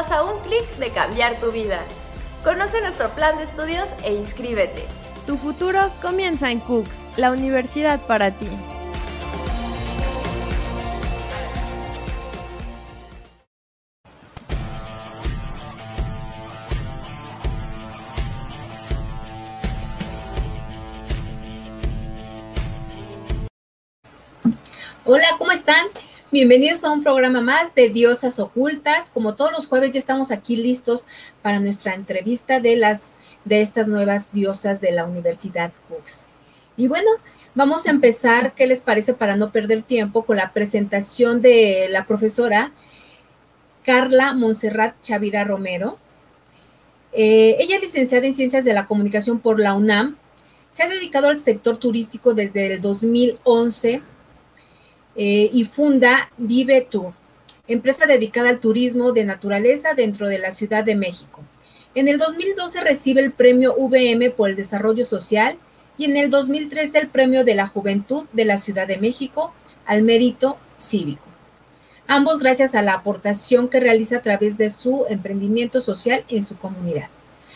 estás a un clic de cambiar tu vida. Conoce nuestro plan de estudios e inscríbete. Tu futuro comienza en Cooks, la universidad para ti. Hola, ¿cómo? Bienvenidos a un programa más de Diosas Ocultas. Como todos los jueves ya estamos aquí listos para nuestra entrevista de las de estas nuevas diosas de la Universidad Hooks. Y bueno, vamos a empezar, ¿qué les parece para no perder tiempo con la presentación de la profesora Carla Monserrat Chavira Romero? Eh, ella es licenciada en Ciencias de la Comunicación por la UNAM. Se ha dedicado al sector turístico desde el 2011 eh, y funda Vive Tour, empresa dedicada al turismo de naturaleza dentro de la Ciudad de México. En el 2012 recibe el premio VM por el desarrollo social y en el 2013 el premio de la juventud de la Ciudad de México al mérito cívico. Ambos gracias a la aportación que realiza a través de su emprendimiento social en su comunidad.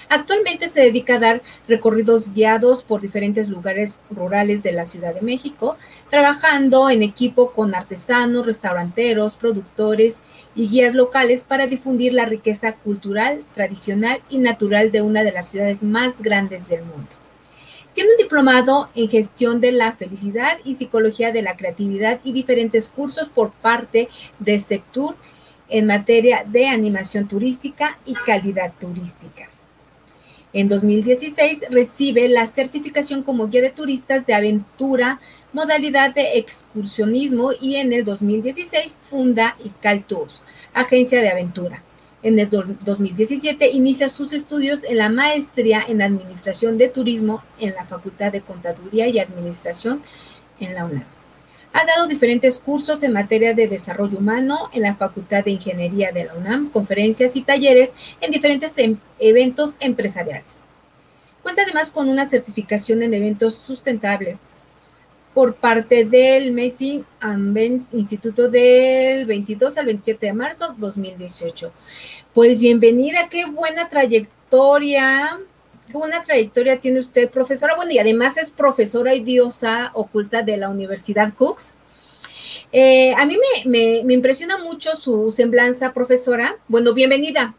Actualmente se dedica a dar recorridos guiados por diferentes lugares rurales de la Ciudad de México, trabajando en equipo con artesanos, restauranteros, productores y guías locales para difundir la riqueza cultural, tradicional y natural de una de las ciudades más grandes del mundo. Tiene un diplomado en gestión de la felicidad y psicología de la creatividad y diferentes cursos por parte de Sectur en materia de animación turística y calidad turística. En 2016 recibe la certificación como guía de turistas de aventura, modalidad de excursionismo y en el 2016 funda ICAL agencia de aventura. En el 2017 inicia sus estudios en la maestría en Administración de Turismo en la Facultad de Contaduría y Administración en la UNAM. Ha dado diferentes cursos en materia de desarrollo humano en la Facultad de Ingeniería de la UNAM, conferencias y talleres en diferentes em, eventos empresariales. Cuenta además con una certificación en eventos sustentables por parte del Meeting and Instituto del 22 al 27 de marzo 2018. Pues bienvenida, qué buena trayectoria qué buena trayectoria tiene usted, profesora. Bueno, y además es profesora y diosa oculta de la Universidad Cooks. Eh, a mí me, impresiona mucho su semblanza, profesora. Bueno, bienvenida.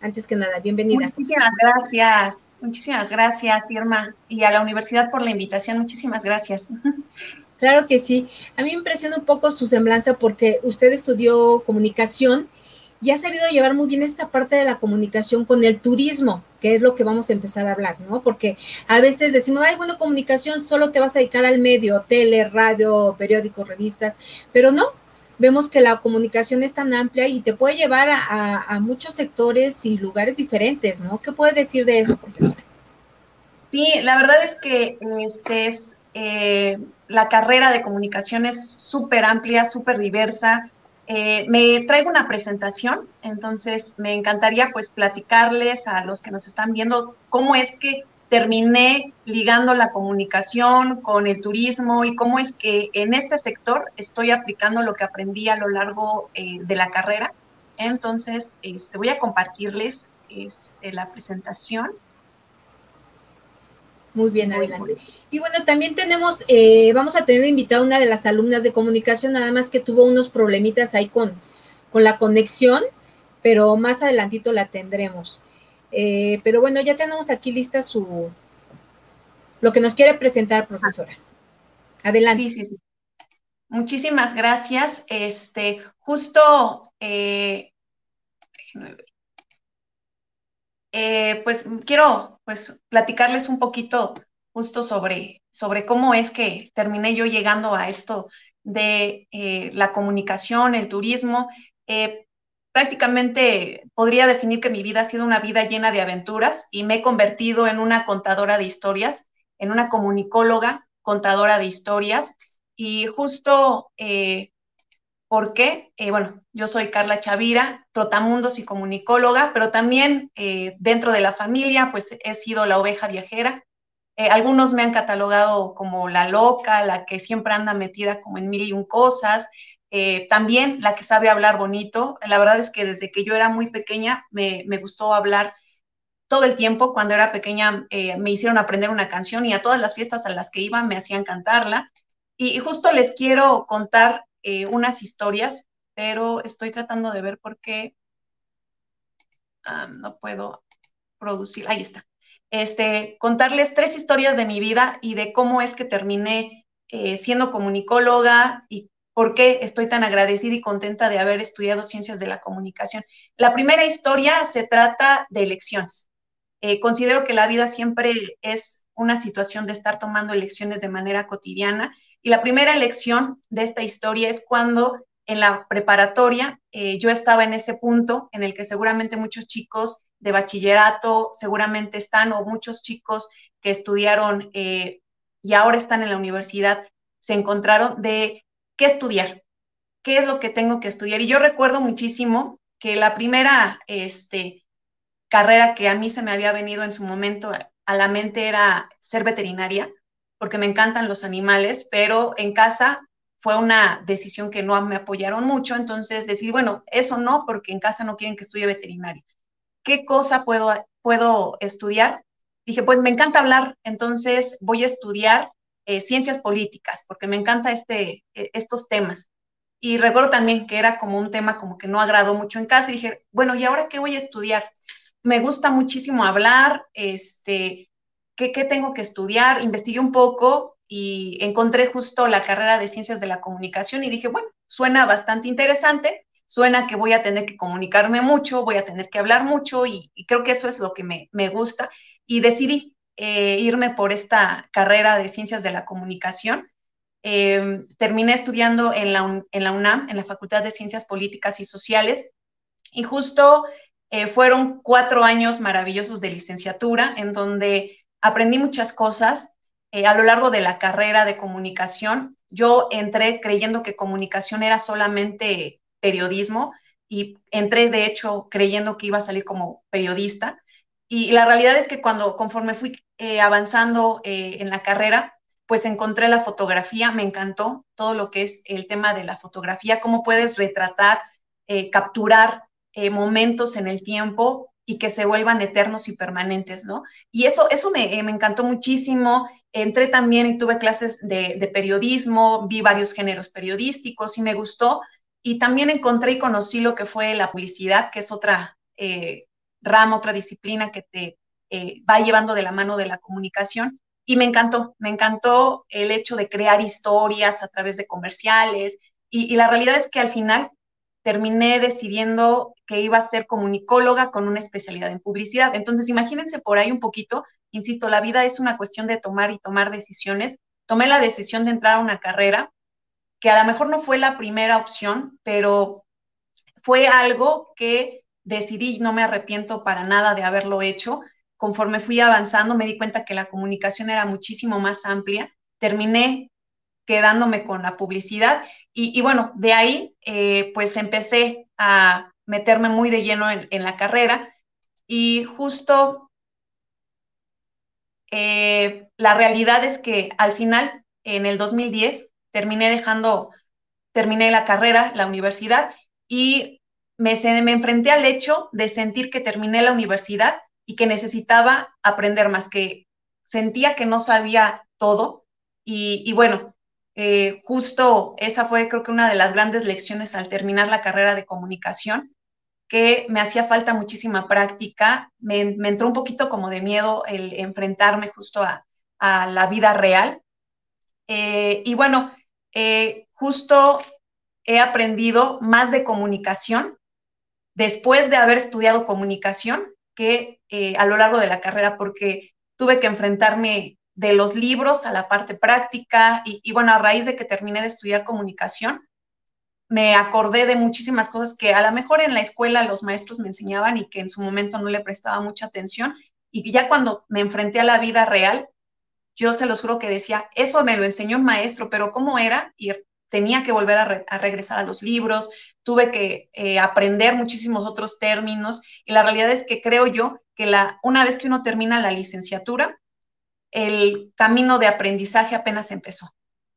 Antes que nada, bienvenida. Muchísimas gracias, muchísimas gracias, Irma, y a la universidad por la invitación. Muchísimas gracias. Claro que sí. A mí me impresiona un poco su semblanza porque usted estudió comunicación y ha sabido llevar muy bien esta parte de la comunicación con el turismo, que es lo que vamos a empezar a hablar, ¿no? Porque a veces decimos, ay, bueno, comunicación solo te vas a dedicar al medio, tele, radio, periódicos, revistas, pero no, vemos que la comunicación es tan amplia y te puede llevar a, muchos sectores y lugares diferentes, ¿no? ¿Qué puede decir de eso, profesora? Sí, la verdad es que este es eh, la carrera de comunicación es súper amplia, súper diversa. Eh, me traigo una presentación, entonces me encantaría pues platicarles a los que nos están viendo cómo es que terminé ligando la comunicación con el turismo y cómo es que en este sector estoy aplicando lo que aprendí a lo largo eh, de la carrera. Entonces, este, voy a compartirles este, la presentación. Muy bien, adelante. Y bueno, también tenemos, eh, vamos a tener invitada una de las alumnas de comunicación, nada más que tuvo unos problemitas ahí con, con la conexión, pero más adelantito la tendremos. Eh, pero bueno, ya tenemos aquí lista su, lo que nos quiere presentar, profesora. Adelante. Sí, sí, sí. Muchísimas gracias. Este, justo, eh, déjenme ver. Eh, pues quiero pues platicarles un poquito justo sobre, sobre cómo es que terminé yo llegando a esto de eh, la comunicación, el turismo. Eh, prácticamente podría definir que mi vida ha sido una vida llena de aventuras y me he convertido en una contadora de historias, en una comunicóloga, contadora de historias. Y justo ¿Por qué? Eh, bueno, yo soy Carla Chavira, trotamundos y comunicóloga, pero también eh, dentro de la familia, pues he sido la oveja viajera. Eh, algunos me han catalogado como la loca, la que siempre anda metida como en mil y un cosas. eh, también la que sabe hablar bonito. La verdad es que desde que yo era muy pequeña me, gustó hablar todo el tiempo. Cuando era pequeña me hicieron aprender una canción y a todas las fiestas a las que iba me hacían cantarla. Y, justo les quiero contar eh, unas historias, pero estoy tratando de ver por qué no puedo producir. Ahí está. Este, contarles tres historias de mi vida y de cómo es que terminé siendo comunicóloga y por qué estoy tan agradecida y contenta de haber estudiado ciencias de la comunicación. La primera historia se trata de elecciones. Eh, considero que la vida siempre es una situación de estar tomando elecciones de manera cotidiana y la primera elección de esta historia es cuando en la preparatoria eh, yo estaba en ese punto en el que seguramente muchos chicos de bachillerato seguramente están o muchos chicos que estudiaron eh, y ahora están en la universidad se encontraron de qué estudiar, qué es lo que tengo que estudiar. Y yo recuerdo muchísimo que la primera este, carrera que a mí se me había venido en su momento a la mente era ser veterinaria, porque me encantan los animales, pero en casa fue una decisión que no me apoyaron mucho, entonces decidí, bueno, eso no, porque en casa no quieren que estudie veterinaria. ¿Qué cosa puedo, puedo estudiar? Dije, pues me encanta hablar, entonces voy a estudiar eh, ciencias políticas, porque me encanta este, e, estos temas. Y recuerdo también que era como un tema como que no agradó mucho en casa y dije, bueno, ¿y ahora qué voy a estudiar? Me gusta muchísimo hablar, este, ¿qué, qué tengo que estudiar? Investigué un poco y encontré justo la carrera de ciencias de la comunicación y dije, bueno, suena bastante interesante, suena que voy a tener que comunicarme mucho, voy a tener que hablar mucho y, y creo que eso es lo que me, me gusta y decidí eh, irme por esta carrera de ciencias de la comunicación. Eh, terminé estudiando en la, en la, UNAM, en la Facultad de Ciencias Políticas y Sociales, y justo eh, fueron cuatro años maravillosos de licenciatura, en donde aprendí muchas cosas. a lo largo de la carrera de comunicación, yo entré creyendo que comunicación era solamente periodismo y entré, de hecho, creyendo que iba a salir como periodista. Y la realidad es que cuando, conforme fui eh, avanzando eh, en la carrera, pues encontré la fotografía, me encantó todo lo que es el tema de la fotografía, cómo puedes retratar, eh, capturar momentos en el tiempo y que se vuelvan eternos y permanentes, ¿no? Y eso, eso me, encantó muchísimo. Entré también y tuve clases de, periodismo, vi varios géneros periodísticos y me gustó. Y también encontré y conocí lo que fue la publicidad, que es otra rama, otra disciplina que te eh, va llevando de la mano de la comunicación. Y me encantó, me encantó el hecho de crear historias a través de comerciales. Y, la realidad es que al final terminé decidiendo que iba a ser comunicóloga con una especialidad en publicidad. Entonces, imagínense por ahí un poquito, insisto, la vida es una cuestión de tomar y tomar decisiones. Tomé la decisión de entrar a una carrera que a lo mejor no fue la primera opción, pero fue algo que decidí, no me arrepiento para nada de haberlo hecho. Conforme fui avanzando, me di cuenta que la comunicación era muchísimo más amplia. Terminé quedándome con la publicidad y, bueno, de ahí eh, pues empecé a meterme muy de lleno en, la carrera y justo eh, la realidad es que al final, en el 2010, terminé dejando, terminé la carrera, la universidad y me, me enfrenté al hecho de sentir que terminé la universidad y que necesitaba aprender más, que sentía que no sabía todo. Y, bueno, eh, justo esa fue creo que una de las grandes lecciones al terminar la carrera de comunicación, que me hacía falta muchísima práctica, me, entró un poquito como de miedo el enfrentarme justo a, la vida real. Eh, y bueno, eh, justo he aprendido más de comunicación después de haber estudiado comunicación que a lo largo de la carrera, porque tuve que enfrentarme de los libros a la parte práctica y, bueno, a raíz de que terminé de estudiar comunicación, me acordé de muchísimas cosas que a lo mejor en la escuela los maestros me enseñaban y que en su momento no le prestaba mucha atención y ya cuando me enfrenté a la vida real, yo se los juro que decía, eso me lo enseñó un maestro, pero ¿cómo era? Y tenía que volver a, regresar a los libros, tuve que eh, aprender muchísimos otros términos y la realidad es que creo yo que la, una vez que uno termina la licenciatura, el camino de aprendizaje apenas empezó.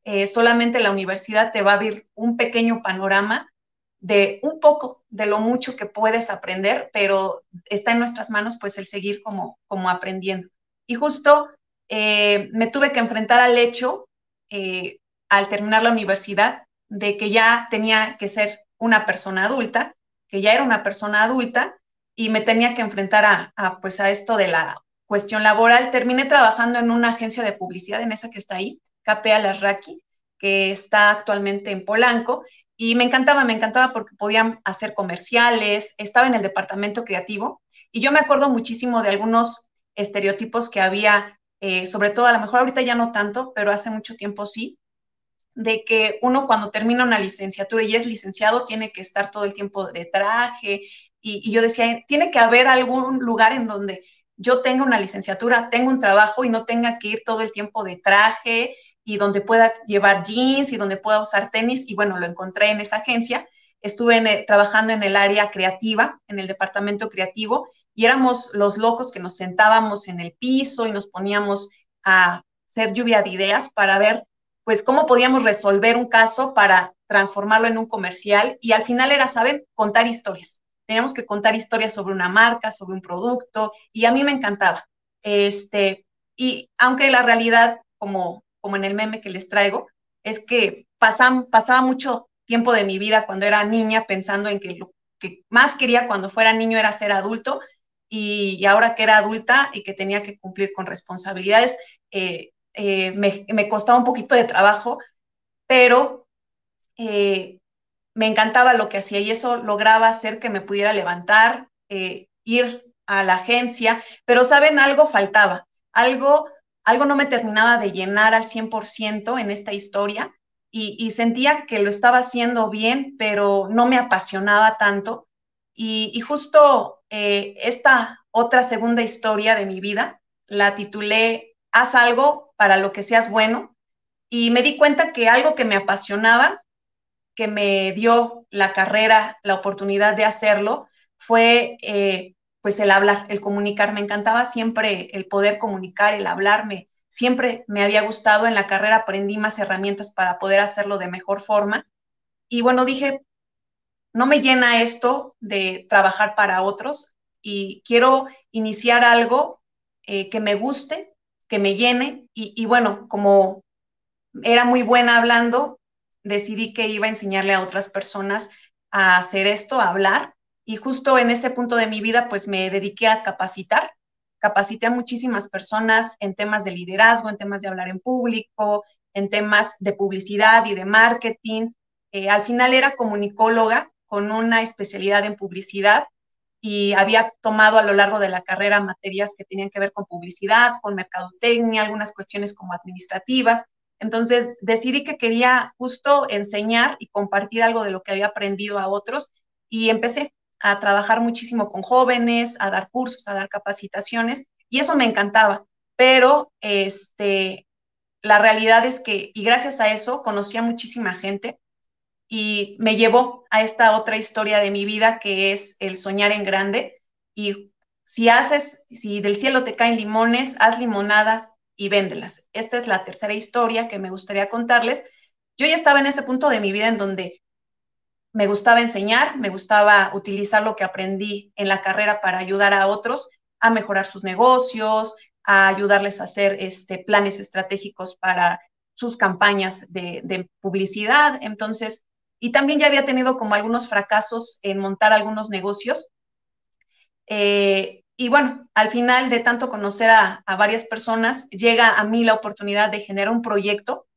eh, solamente la universidad te va a abrir un pequeño panorama de un poco de lo mucho que puedes aprender, pero está en nuestras manos pues el seguir como, como aprendiendo. Y justo eh, me tuve que enfrentar al hecho, eh, al terminar la universidad, de que ya tenía que ser una persona adulta, que ya era una persona adulta y me tenía que enfrentar a, pues a esto de la cuestión laboral. Terminé trabajando en una agencia de publicidad, en esa que está ahí, KPA Lasraki, que está actualmente en Polanco, y me encantaba, me encantaba porque podían hacer comerciales, estaba en el departamento creativo, y yo me acuerdo muchísimo de algunos estereotipos que había, eh, sobre todo a lo mejor ahorita ya no tanto, pero hace mucho tiempo sí, de que uno cuando termina una licenciatura y es licenciado tiene que estar todo el tiempo de traje, y yo decía, tiene que haber algún lugar en donde yo tenga una licenciatura, tenga un trabajo y no tenga que ir todo el tiempo de traje y donde pueda llevar jeans y donde pueda usar tenis. Y bueno, lo encontré en esa agencia. Estuve trabajando en el área creativa, en el departamento creativo, y éramos los locos que nos sentábamos en el piso y nos poníamos a hacer lluvia de ideas para ver, pues, cómo podíamos resolver un caso para transformarlo en un comercial. Y al final era, ¿saben? Contar historias. Teníamos que contar historias sobre una marca, sobre un producto, y a mí me encantaba. Este, y aunque la realidad, como como en el meme que les traigo, es que pasaba mucho tiempo de mi vida cuando era niña pensando en que lo que más quería cuando fuera niño era ser adulto y, ahora que era adulta y que tenía que cumplir con responsabilidades, eh, eh, me, costaba un poquito de trabajo, pero eh, me encantaba lo que hacía y eso lograba hacer que me pudiera levantar, ir a la agencia, pero saben, algo faltaba, algo algo no me terminaba de llenar al 100% en esta historia y, sentía que lo estaba haciendo bien, pero no me apasionaba tanto. Y, justo eh, esta otra segunda historia de mi vida la titulé Haz algo para lo que seas bueno y me di cuenta que algo que me apasionaba, que me dio la carrera, la oportunidad de hacerlo, fue eh, pues el hablar, el comunicar. Me encantaba siempre el poder comunicar, el hablarme. Siempre me había gustado. En la carrera aprendí más herramientas para poder hacerlo de mejor forma. Y bueno, dije, no me llena esto de trabajar para otros y quiero iniciar algo eh, que me guste, que me llene. Y, y bueno, como era muy buena hablando, decidí que iba a enseñarle a otras personas a hacer esto, a hablar y justo en ese punto de mi vida, pues me dediqué a capacitar. Capacité a muchísimas personas en temas de liderazgo, en temas de hablar en público, en temas de publicidad y de marketing. Eh, al final era comunicóloga con una especialidad en publicidad y había tomado a lo largo de la carrera materias que tenían que ver con publicidad, con mercadotecnia, algunas cuestiones como administrativas. Entonces decidí que quería justo enseñar y compartir algo de lo que había aprendido a otros y empecé a trabajar muchísimo con jóvenes, a dar cursos, a dar capacitaciones, y eso me encantaba. Pero este, la realidad es que, y gracias a eso, conocí a muchísima gente y me llevó a esta otra historia de mi vida que es el soñar en grande. Y si haces, si del cielo te caen limones, haz limonadas y véndelas. Esta es la tercera historia que me gustaría contarles. Yo ya estaba en ese punto de mi vida en donde me gustaba enseñar, me gustaba utilizar lo que aprendí en la carrera para ayudar a otros a mejorar sus negocios, a ayudarles a hacer este, planes estratégicos para sus campañas de, publicidad. Entonces, y también ya había tenido como algunos fracasos en montar algunos negocios. Eh, y bueno, al final de tanto conocer a, a, varias personas, llega a mí la oportunidad de generar un proyecto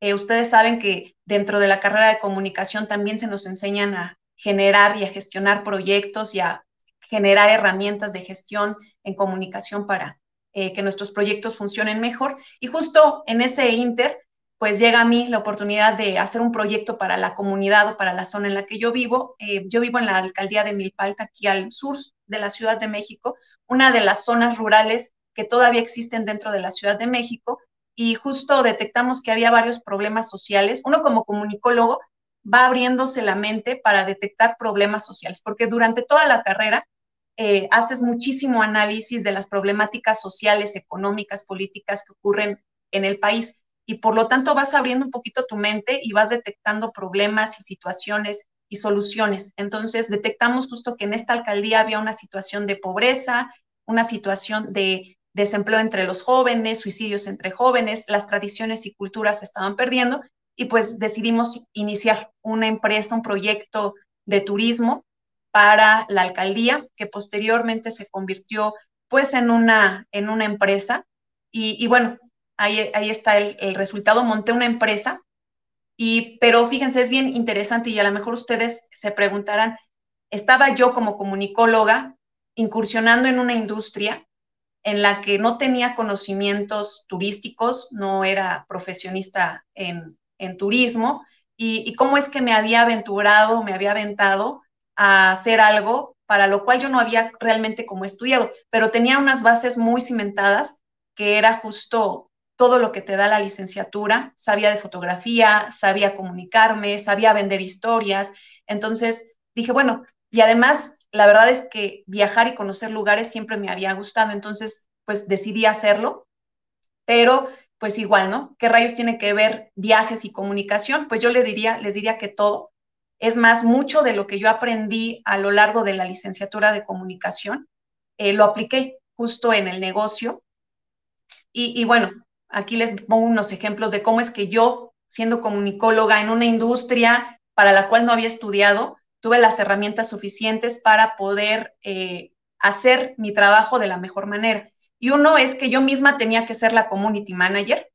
eh, ustedes saben que dentro de la carrera de comunicación también se nos enseñan a generar y a gestionar proyectos y a generar herramientas de gestión en comunicación para eh, que nuestros proyectos funcionen mejor. Y justo en ese inter, pues llega a mí la oportunidad de hacer un proyecto para la comunidad o para la zona en la que yo vivo. Eh, yo vivo en la alcaldía de Milpalta, aquí al sur de la Ciudad de México, una de las zonas rurales que todavía existen dentro de la Ciudad de México y justo detectamos que había varios problemas sociales. Uno como comunicólogo va abriéndose la mente para detectar problemas sociales, porque durante toda la carrera eh, haces muchísimo análisis de las problemáticas sociales, económicas, políticas que ocurren en el país. Y por lo tanto vas abriendo un poquito tu mente y vas detectando problemas y situaciones y soluciones. Entonces detectamos justo que en esta alcaldía había una situación de pobreza, una situación de desempleo entre los jóvenes, suicidios entre jóvenes, las tradiciones y culturas se estaban perdiendo y pues decidimos iniciar una empresa, un proyecto de turismo para la alcaldía que posteriormente se convirtió pues en una, en una empresa y, bueno, ahí, ahí está el, resultado, monté una empresa y pero fíjense, es bien interesante y a lo mejor ustedes se preguntarán, estaba yo como comunicóloga incursionando en una industria en la que no tenía conocimientos turísticos, no era profesionista en, turismo, y, cómo es que me había aventurado, me había aventado a hacer algo para lo cual yo no había realmente como estudiado, pero tenía unas bases muy cimentadas, que era justo todo lo que te da la licenciatura, sabía de fotografía, sabía comunicarme, sabía vender historias, entonces dije, bueno, y además la verdad es que viajar y conocer lugares siempre me había gustado, entonces pues decidí hacerlo, pero pues igual, ¿no? ¿Qué rayos tiene que ver viajes y comunicación? Pues yo les diría, les diría que todo. Es más, mucho de lo que yo aprendí a lo largo de la licenciatura de comunicación, eh, lo apliqué justo en el negocio. Y, y bueno, aquí les pongo unos ejemplos de cómo es que yo, siendo comunicóloga en una industria para la cual no había estudiado, tuve las herramientas suficientes para poder eh, hacer mi trabajo de la mejor manera. Y uno es que yo misma tenía que ser la community manager,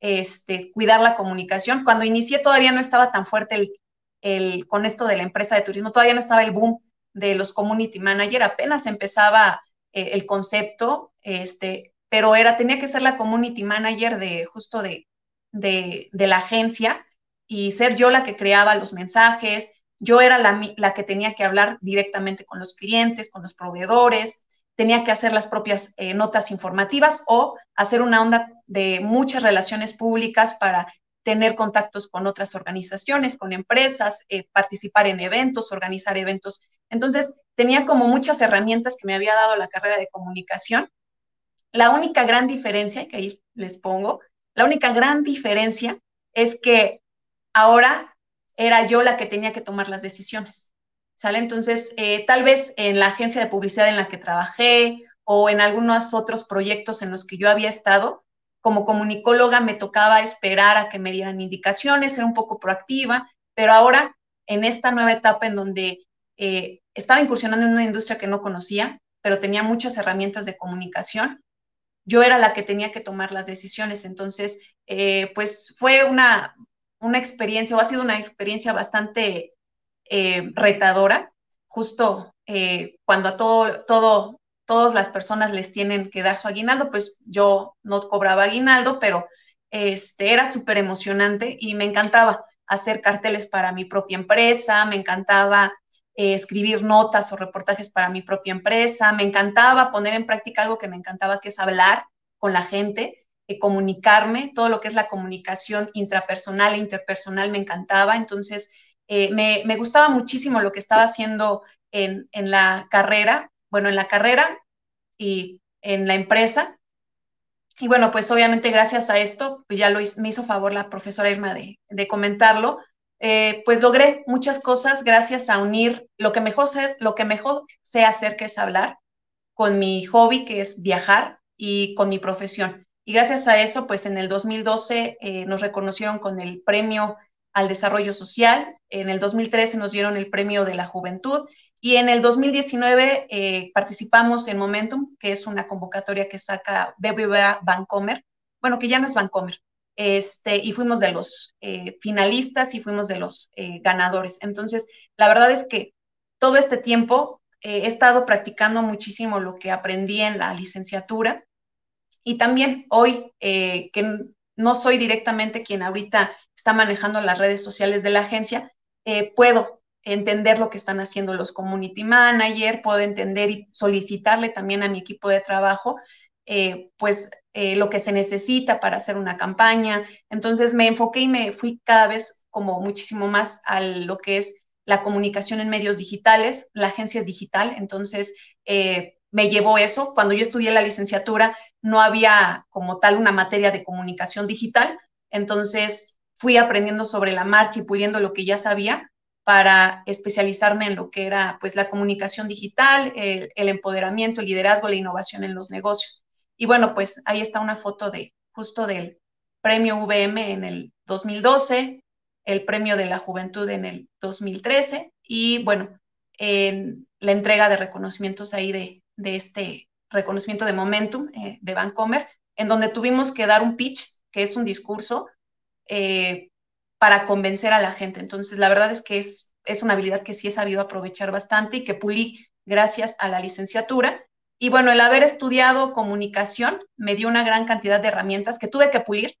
este, cuidar la comunicación. Cuando inicié todavía no estaba tan fuerte el, el, con esto de la empresa de turismo, todavía no estaba el boom de los community manager, apenas empezaba eh, el concepto, este, pero era, tenía que ser la community manager de justo de, de, la agencia y ser yo la que creaba los mensajes, yo era la, que tenía que hablar directamente con los clientes, con los proveedores, tenía que hacer las propias eh, notas informativas o hacer una onda de muchas relaciones públicas para tener contactos con otras organizaciones, con empresas, eh, participar en eventos, organizar eventos. Entonces, tenía como muchas herramientas que me había dado la carrera de comunicación. La única gran diferencia, que ahí les pongo, la única gran diferencia es que ahora era yo la que tenía que tomar las decisiones. ¿Sale? Entonces, eh, tal vez en la agencia de publicidad en la que trabajé o en algunos otros proyectos en los que yo había estado, como comunicóloga me tocaba esperar a que me dieran indicaciones, ser un poco proactiva, pero ahora en esta nueva etapa en donde eh, estaba incursionando en una industria que no conocía, pero tenía muchas herramientas de comunicación, yo era la que tenía que tomar las decisiones. Entonces, eh, pues fue una una experiencia, o ha sido una experiencia bastante eh, retadora, justo eh, cuando a todo, todo, todas las personas les tienen que dar su aguinaldo, pues yo no cobraba aguinaldo, pero este, era súper emocionante y me encantaba hacer carteles para mi propia empresa, me encantaba eh, escribir notas o reportajes para mi propia empresa, me encantaba poner en práctica algo que me encantaba, que es hablar con la gente eh, comunicarme, todo lo que es la comunicación intrapersonal e interpersonal me encantaba, entonces eh, me, me, gustaba muchísimo lo que estaba haciendo en, en, la carrera, bueno, en la carrera y en la empresa. Y bueno, pues obviamente gracias a esto, pues ya lo me hizo favor la profesora Irma de, de comentarlo, eh, pues logré muchas cosas gracias a unir lo que mejor sé, lo que mejor sé hacer, que es hablar, con mi hobby, que es viajar, y con mi profesión. Y gracias a eso, pues en el 2012 eh, nos reconocieron con el premio al desarrollo social, en el 2013 nos dieron el premio de la juventud y en el 2019 eh, participamos en Momentum, que es una convocatoria que saca BBVA Bancomer, bueno, que ya no es Bancomer, este, y fuimos de los eh, finalistas y fuimos de los ganadores. Entonces, la verdad es que todo este tiempo he estado practicando muchísimo lo que aprendí en la licenciatura y también hoy, eh, que no soy directamente quien ahorita está manejando las redes sociales de la agencia, eh, puedo entender lo que están haciendo los community manager, puedo entender y solicitarle también a mi equipo de trabajo, eh, lo que se necesita para hacer una campaña. Entonces me enfoqué y me fui cada vez como muchísimo más a lo que es la comunicación en medios digitales, la agencia es digital, entonces me llevó eso. Cuando yo estudié la licenciatura no había como tal una materia de comunicación digital, Entonces fui aprendiendo sobre la marcha y puliendo lo que ya sabía para especializarme en lo que era pues la comunicación digital, el, empoderamiento, el liderazgo, la innovación en los negocios. Y bueno, pues ahí está una foto de justo del premio VM en el 2012, el premio de la juventud en el 2013 y bueno, en la entrega de reconocimientos ahí de, de este reconocimiento de Momentum eh, de Vancomer, en donde tuvimos que dar un pitch, que es un discurso, eh, para convencer a la gente. Entonces, la verdad es que es, es una habilidad que sí he sabido aprovechar bastante y que pulí gracias a la licenciatura. Y bueno, el haber estudiado comunicación me dio una gran cantidad de herramientas que tuve que pulir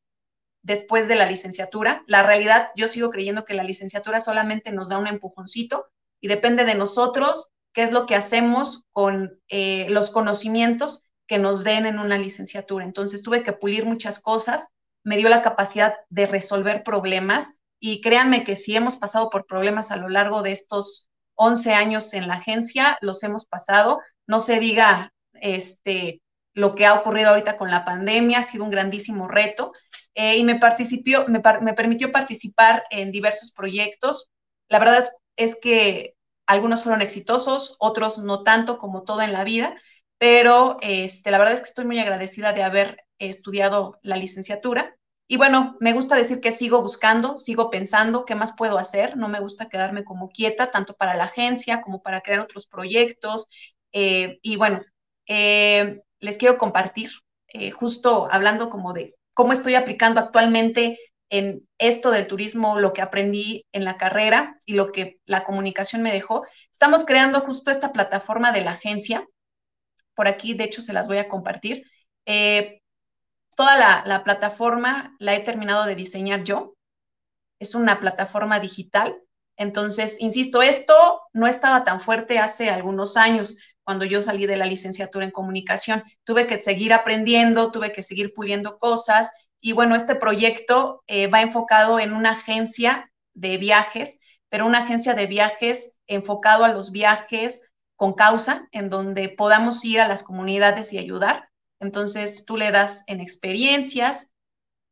después de la licenciatura. La realidad, yo sigo creyendo que la licenciatura solamente nos da un empujoncito y depende de nosotros qué es lo que hacemos con eh, los conocimientos que nos den en una licenciatura. Entonces tuve que pulir muchas cosas me dio la capacidad de resolver problemas y créanme que si hemos pasado por problemas a lo largo de estos 11 años en la agencia, los hemos pasado. No se diga este, lo que ha ocurrido ahorita con la pandemia, ha sido un grandísimo reto eh, y me, participó, me, me, permitió participar en diversos proyectos. La verdad es, que algunos fueron exitosos, otros no tanto como todo en la vida, pero este, la verdad es que estoy muy agradecida de haber estudiado la licenciatura. Y bueno, me gusta decir que sigo buscando, sigo pensando qué más puedo hacer. No me gusta quedarme como quieta, tanto para la agencia como para crear otros proyectos. Eh, y bueno, eh, les quiero compartir, eh, justo hablando como de cómo estoy aplicando actualmente en esto del turismo, lo que aprendí en la carrera y lo que la comunicación me dejó. Estamos creando justo esta plataforma de la agencia. Por aquí, de hecho, se las voy a compartir. Toda la, plataforma la he terminado de diseñar yo. Es una plataforma digital. Entonces, insisto, esto no estaba tan fuerte hace algunos años cuando yo salí de la licenciatura en comunicación. Tuve que seguir aprendiendo, tuve que seguir puliendo cosas. Y bueno, este proyecto eh, va enfocado en una agencia de viajes, pero una agencia de viajes enfocado a los viajes con causa, en donde podamos ir a las comunidades y ayudar. Entonces tú le das en experiencias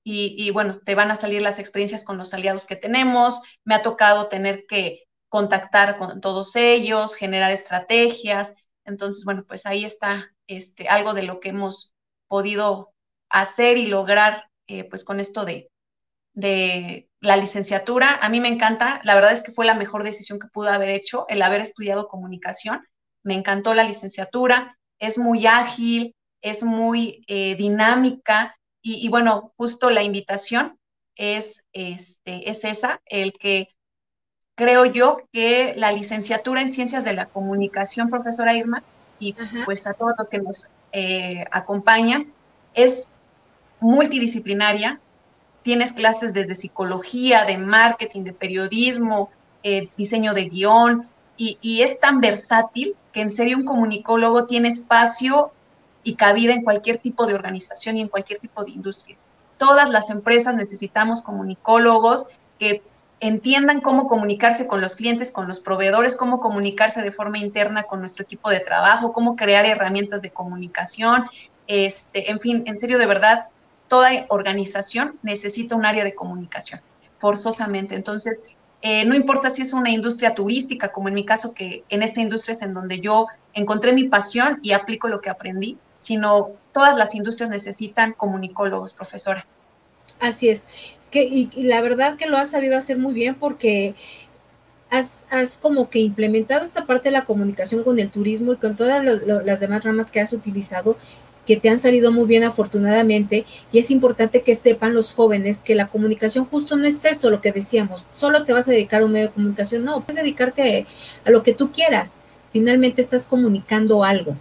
y, bueno, te van a salir las experiencias con los aliados que tenemos. Me ha tocado tener que contactar con todos ellos, generar estrategias. Entonces, bueno, pues ahí está este, algo de lo que hemos podido hacer y lograr eh, pues con esto de, de la licenciatura. A mí me encanta, la verdad es que fue la mejor decisión que pude haber hecho, el haber estudiado comunicación. Me encantó la licenciatura, es muy ágil, es muy eh, dinámica y, bueno, justo la invitación es, este, es esa, el que creo yo que la licenciatura en ciencias de la comunicación, profesora Irma, y pues a todos los que nos eh, acompañan, es multidisciplinaria. Tienes clases desde psicología, de marketing, de periodismo, eh, diseño de guion, y, y, es tan versátil que en serio un comunicólogo tiene espacio y cabida en cualquier tipo de organización y en cualquier tipo de industria. Todas las empresas necesitamos comunicólogos que entiendan cómo comunicarse con los clientes, con los proveedores, cómo comunicarse de forma interna con nuestro equipo de trabajo, cómo crear herramientas de comunicación, este, en fin, en serio, de verdad, toda organización necesita un área de comunicación, forzosamente. Entonces, eh, no importa si es una industria turística, como en mi caso, que en esta industria es en donde yo encontré mi pasión y aplico lo que aprendí, sino todas las industrias necesitan comunicólogos, profesora. Así es. Que, y, la verdad que lo has sabido hacer muy bien porque has, has, como que implementado esta parte de la comunicación con el turismo y con todas las demás ramas que has utilizado que te han salido muy bien afortunadamente y es importante que sepan los jóvenes que la comunicación justo no es eso lo que decíamos, solo te vas a dedicar a un medio de comunicación, no, puedes dedicarte a lo que tú quieras, finalmente estás comunicando algo.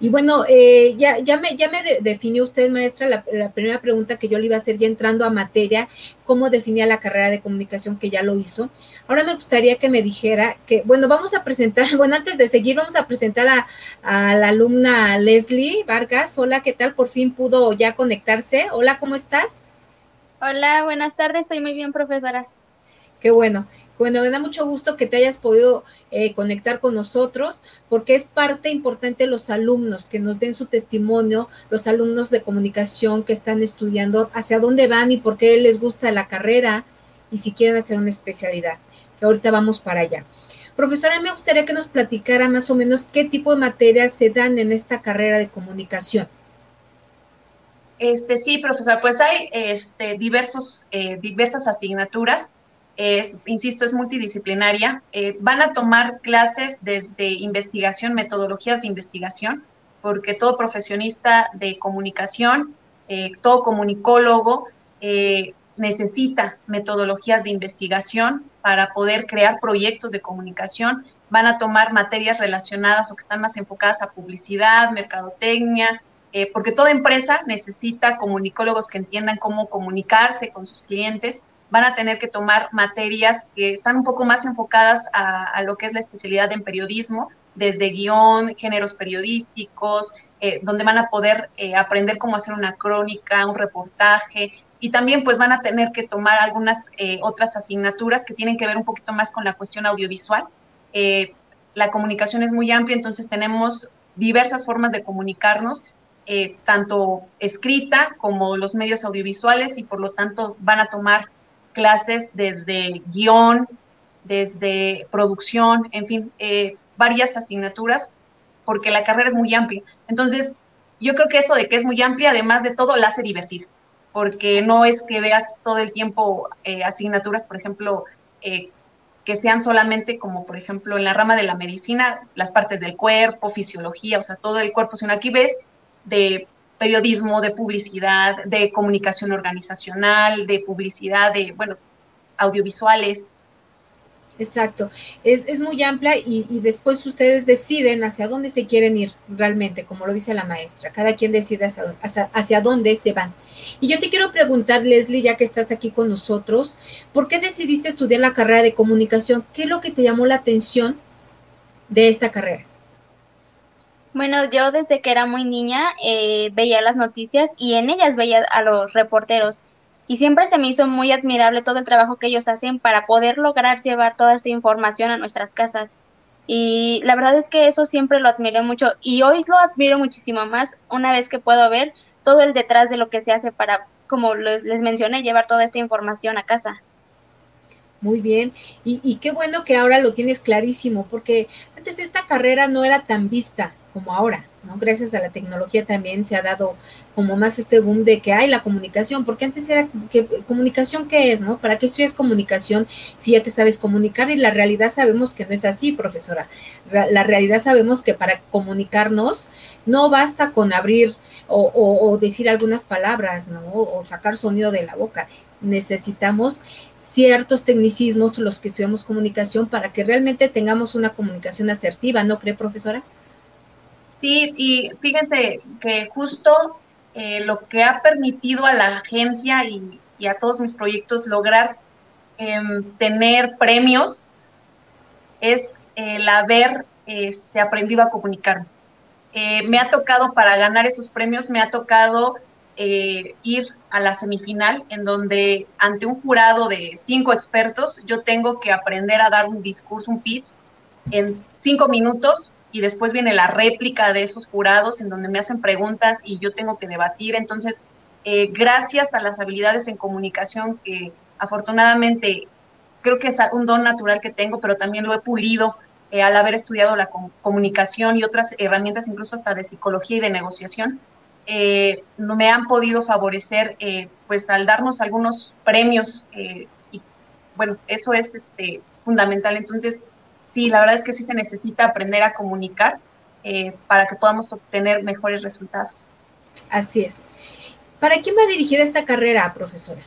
Y bueno, eh, ya, ya me, ya me definió usted, maestra, la, primera pregunta que yo le iba a hacer ya entrando a materia, cómo definía la carrera de comunicación que ya lo hizo. Ahora me gustaría que me dijera que, bueno, vamos a presentar, bueno, antes de seguir, vamos a presentar a, a la alumna Leslie Vargas. Hola, ¿qué tal? Por fin pudo ya conectarse. Hola, ¿cómo estás? Hola, buenas tardes, estoy muy bien, profesoras. Qué bueno. Bueno, me da mucho gusto que te hayas podido eh, conectar con nosotros porque es parte importante los alumnos que nos den su testimonio, los alumnos de comunicación que están estudiando hacia dónde van y por qué les gusta la carrera y si quieren hacer una especialidad, que ahorita vamos para allá. Profesora, me gustaría que nos platicara más o menos qué tipo de materias se dan en esta carrera de comunicación. Este, sí, profesora, pues hay este, diversos, eh, diversas asignaturas insisto, es multidisciplinaria. Eh, van a tomar clases desde investigación, metodologías de investigación, porque todo profesionista de comunicación, eh, todo comunicólogo, eh, necesita metodologías de investigación para poder crear proyectos de comunicación. Van a tomar materias relacionadas o que están más enfocadas a publicidad, mercadotecnia, porque toda empresa necesita comunicólogos que entiendan cómo comunicarse con sus clientes van a tener que tomar materias que están un poco más enfocadas a, lo que es la especialidad en periodismo, desde guion, géneros periodísticos, eh, donde van a poder eh, aprender cómo hacer una crónica, un reportaje, y también pues van a tener que tomar algunas eh, otras asignaturas que tienen que ver un poquito más con la cuestión audiovisual. la comunicación es muy amplia, entonces tenemos diversas formas de comunicarnos, tanto escrita como los medios audiovisuales, y por lo tanto van a tomar clases desde guion, desde producción, en fin, eh, varias asignaturas, porque la carrera es muy amplia. Entonces, yo creo que eso de que es muy amplia, además de todo, la hace divertir, porque no es que veas todo el tiempo eh, asignaturas, por ejemplo, eh, que sean solamente como, por ejemplo, en la rama de la medicina, las partes del cuerpo, fisiología, o sea, todo el cuerpo, sino aquí ves de periodismo, de publicidad, de comunicación organizacional, de publicidad, de, bueno, audiovisuales. Exacto, es, muy amplia y, después ustedes deciden hacia dónde se quieren ir realmente, como lo dice la maestra, cada quien decide hacia, hacia, dónde se van. Y yo te quiero preguntar, Leslie, ya que estás aquí con nosotros, ¿por qué decidiste estudiar la carrera de comunicación? ¿Qué es lo que te llamó la atención de esta carrera? Bueno, yo desde que era muy niña eh, veía las noticias y en ellas veía a los reporteros y siempre se me hizo muy admirable todo el trabajo que ellos hacen para poder lograr llevar toda esta información a nuestras casas. Y la verdad es que eso siempre lo admiré mucho y hoy lo admiro muchísimo más una vez que puedo ver todo el detrás de lo que se hace para, como les mencioné, llevar toda esta información a casa. Muy bien, y, y, qué bueno que ahora lo tienes clarísimo, porque antes esta carrera no era tan vista, como ahora, ¿no? Gracias a la tecnología también se ha dado como más este boom de que hay la comunicación, porque antes era que comunicación qué es, ¿no? ¿Para qué estudias comunicación si ya te sabes comunicar? Y la realidad sabemos que no es así, profesora. La realidad sabemos que para comunicarnos no basta con abrir o, o decir algunas palabras, ¿no? O sacar sonido de la boca. Necesitamos ciertos tecnicismos, los que estudiamos comunicación, para que realmente tengamos una comunicación asertiva, ¿no cree, profesora? Sí, y fíjense que justo eh, lo que ha permitido a la agencia y, a todos mis proyectos lograr em, tener premios es el haber este, aprendido a comunicarme. Eh, me ha tocado para ganar esos premios, me ha tocado eh, ir a la semifinal en donde ante un jurado de cinco expertos yo tengo que aprender a dar un discurso, un pitch en cinco minutos y después viene la réplica de esos jurados en donde me hacen preguntas y yo tengo que debatir. Entonces, eh, gracias a las habilidades en comunicación que afortunadamente creo que es un don natural que tengo, pero también lo he pulido eh, al haber estudiado la comunicación y otras herramientas, incluso hasta de psicología y de negociación, eh, me han podido favorecer, pues al darnos algunos premios y bueno, eso es este, fundamental. Entonces, sí, la verdad es que sí se necesita aprender a comunicar eh, para que podamos obtener mejores resultados. Así es. ¿Para quién va dirigida esta carrera, profesora?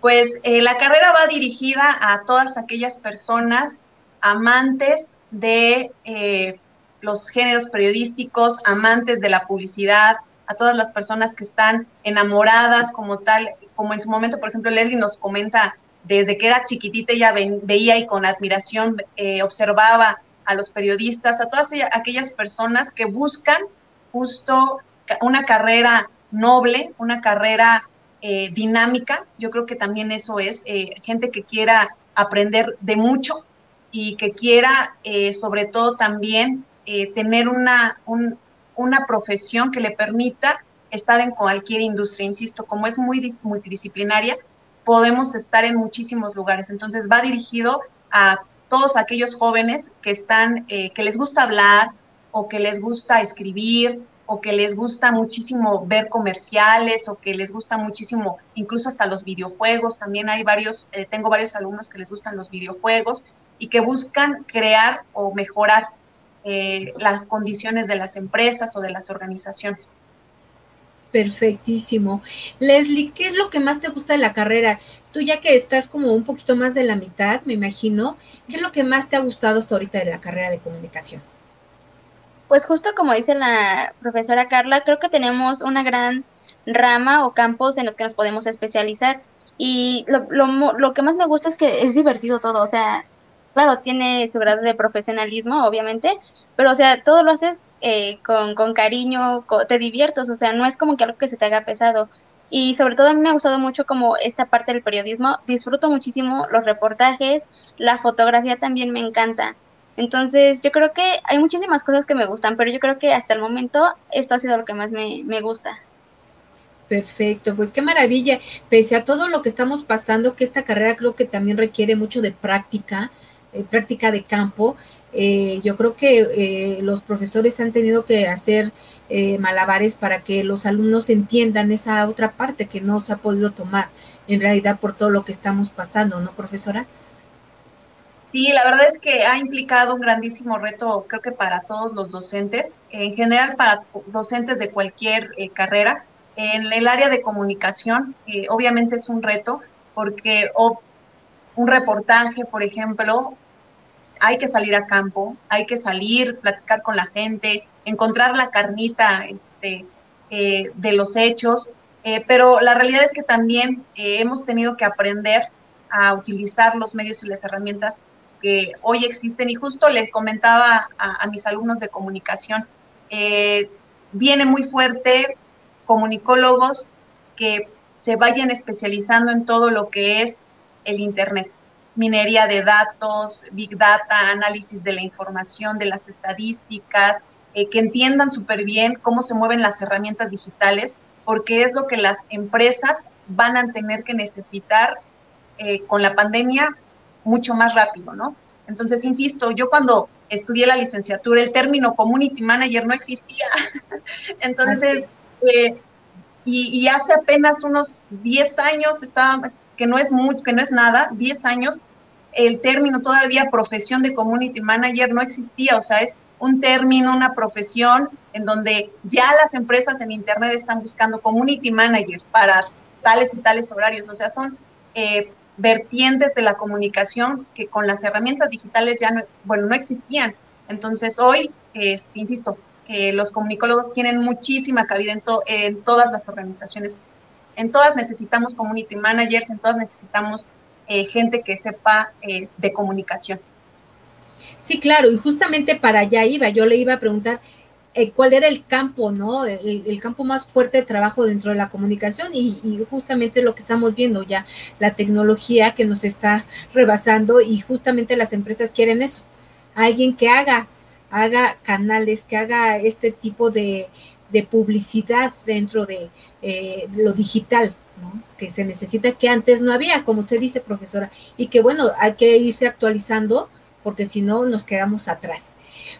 Pues eh, la carrera va dirigida a todas aquellas personas amantes de eh, los géneros periodísticos, amantes de la publicidad, a todas las personas que están enamoradas como tal, como en su momento, por ejemplo, Leslie nos comenta desde que era chiquitita ella veía y con admiración eh, observaba a los periodistas, a todas aquellas personas que buscan justo una carrera noble, una carrera eh, dinámica. Yo creo que también eso es eh, gente que quiera aprender de mucho y que quiera sobre todo también tener una, una profesión que le permita estar en cualquier industria. Insisto, como es muy multidisciplinaria, podemos estar en muchísimos lugares. Entonces va dirigido a todos aquellos jóvenes que están, que les gusta hablar o que les gusta escribir o que les gusta muchísimo ver comerciales o que les gusta muchísimo incluso hasta los videojuegos. También hay varios, eh, tengo varios alumnos que les gustan los videojuegos y que buscan crear o mejorar eh, las condiciones de las empresas o de las organizaciones. Perfectísimo. Leslie, ¿qué es lo que más te gusta de la carrera? Tú ya que estás como un poquito más de la mitad, me imagino, ¿qué es lo que más te ha gustado hasta ahorita de la carrera de comunicación? Pues justo como dice la profesora Carla, creo que tenemos una gran rama o campos en los que nos podemos especializar. Y lo, lo, lo que más me gusta es que es divertido todo, o sea, claro, tiene su grado de profesionalismo, obviamente, pero o sea, todo lo haces eh, con, con, cariño, te diviertes, o sea, no es como que algo que se te haga pesado. Y sobre todo a mí me ha gustado mucho como esta parte del periodismo, disfruto muchísimo los reportajes, la fotografía también me encanta. Entonces, yo creo que hay muchísimas cosas que me gustan, pero yo creo que hasta el momento esto ha sido lo que más me, gusta. Perfecto, pues qué maravilla. Pese a todo lo que estamos pasando, que esta carrera creo que también requiere mucho de práctica, eh, práctica de campo. Eh, yo creo que eh, los profesores han tenido que hacer malabares para que los alumnos entiendan esa otra parte que no se ha podido tomar en realidad por todo lo que estamos pasando, ¿no, profesora? Sí, la verdad es que ha implicado un grandísimo reto, creo que para todos los docentes, en general para docentes de cualquier carrera. En el área de comunicación, obviamente es un reto, porque un reportaje, por ejemplo, hay que salir a campo, hay que salir, platicar con la gente, encontrar la carnita este, eh, de los hechos, pero la realidad es que también hemos tenido que aprender a utilizar los medios y las herramientas que hoy existen. Y justo les comentaba a, mis alumnos de comunicación, eh, viene muy fuerte comunicólogos que se vayan especializando en todo lo que es el Internet, minería de datos, big data, análisis de la información, de las estadísticas, eh, que entiendan súper bien cómo se mueven las herramientas digitales, porque es lo que las empresas van a tener que necesitar eh, con la pandemia mucho más rápido, ¿no? Entonces, insisto, yo cuando estudié la licenciatura, el término community manager no existía. Entonces, eh, y, hace apenas unos 10 años, estaba, que no es muy, que no es nada, 10 años, el término todavía profesión de community manager no existía, o sea, es un término, una profesión en donde ya las empresas en Internet están buscando community manager para tales y tales horarios, o sea, son eh, vertientes de la comunicación que con las herramientas digitales ya no, bueno, no existían. Entonces hoy, insisto, eh, los comunicólogos tienen muchísima cabida en todas las organizaciones. En todas necesitamos community managers, en todas necesitamos eh, gente que sepa eh, de comunicación. Sí, claro, y justamente para allá iba, yo le iba a preguntar, eh, cuál era el campo, ¿no? El, campo más fuerte de trabajo dentro de la comunicación y, justamente lo que estamos viendo ya, la tecnología que nos está rebasando y justamente las empresas quieren eso, alguien que haga, haga canales, que haga este tipo de, publicidad dentro de eh, lo digital, ¿no? que se necesita que antes no había, como usted dice, profesora, y que bueno, hay que irse actualizando porque si no nos quedamos atrás.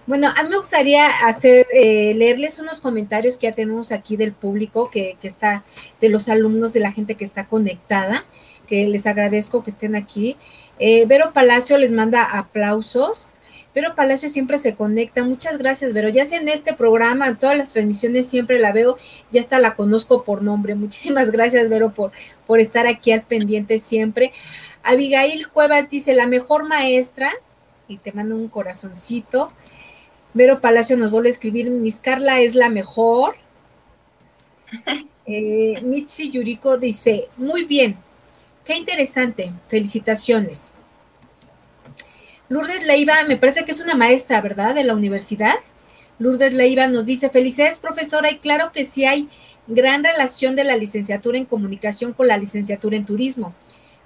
Bueno, a mí me gustaría hacer, eh, leerles unos comentarios que ya tenemos aquí del público, que, está, de los alumnos, de la gente que está conectada, que les agradezco que estén aquí. Eh, Vero Palacio les manda aplausos. Vero Palacio siempre se conecta. Muchas gracias, Vero. Ya sea en este programa, en todas las transmisiones siempre la veo, ya hasta la conozco por nombre. Muchísimas gracias, Vero, por, por estar aquí al pendiente siempre. Abigail Cuevas dice, la mejor maestra, y te mando un corazoncito. Vero Palacio nos vuelve a escribir, Miss Carla es la mejor. Eh, Mitzi Yuriko dice, muy bien, qué interesante, felicitaciones. Lourdes Leiva, me parece que es una maestra, ¿verdad? De la universidad. Lourdes Leiva nos dice, felicidades profesora, y claro que sí hay Gran relación de la licenciatura en comunicación con la licenciatura en turismo.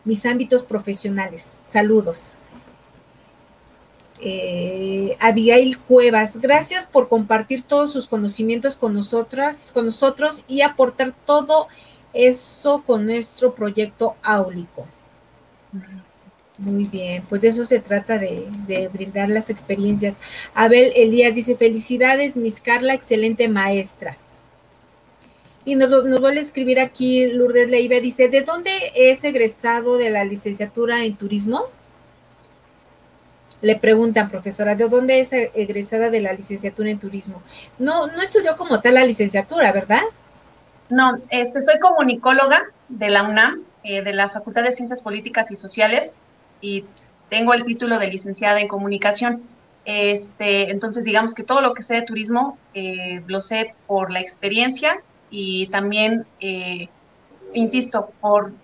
Mis ámbitos profesionales. Saludos. Eh, Abigail Cuevas, gracias por compartir todos sus conocimientos con nosotras, con nosotros y aportar todo eso con nuestro proyecto áulico. Muy bien, pues de eso se trata de, brindar las experiencias. Abel Elías dice, felicidades, Miss Carla, excelente maestra. Y nos, nos vuelve a escribir aquí Lourdes Leiva, dice, ¿de dónde es egresado de la licenciatura en turismo? Le preguntan, profesora, ¿de dónde es egresada de la licenciatura en turismo? No, no estudió como tal la licenciatura, ¿verdad? No, este, soy comunicóloga de la UNAM, eh, de la Facultad de Ciencias Políticas y Sociales y tengo el título de licenciada en comunicación. Este, entonces, digamos que todo lo que sé de turismo eh, lo sé por la experiencia y también, eh, insisto, por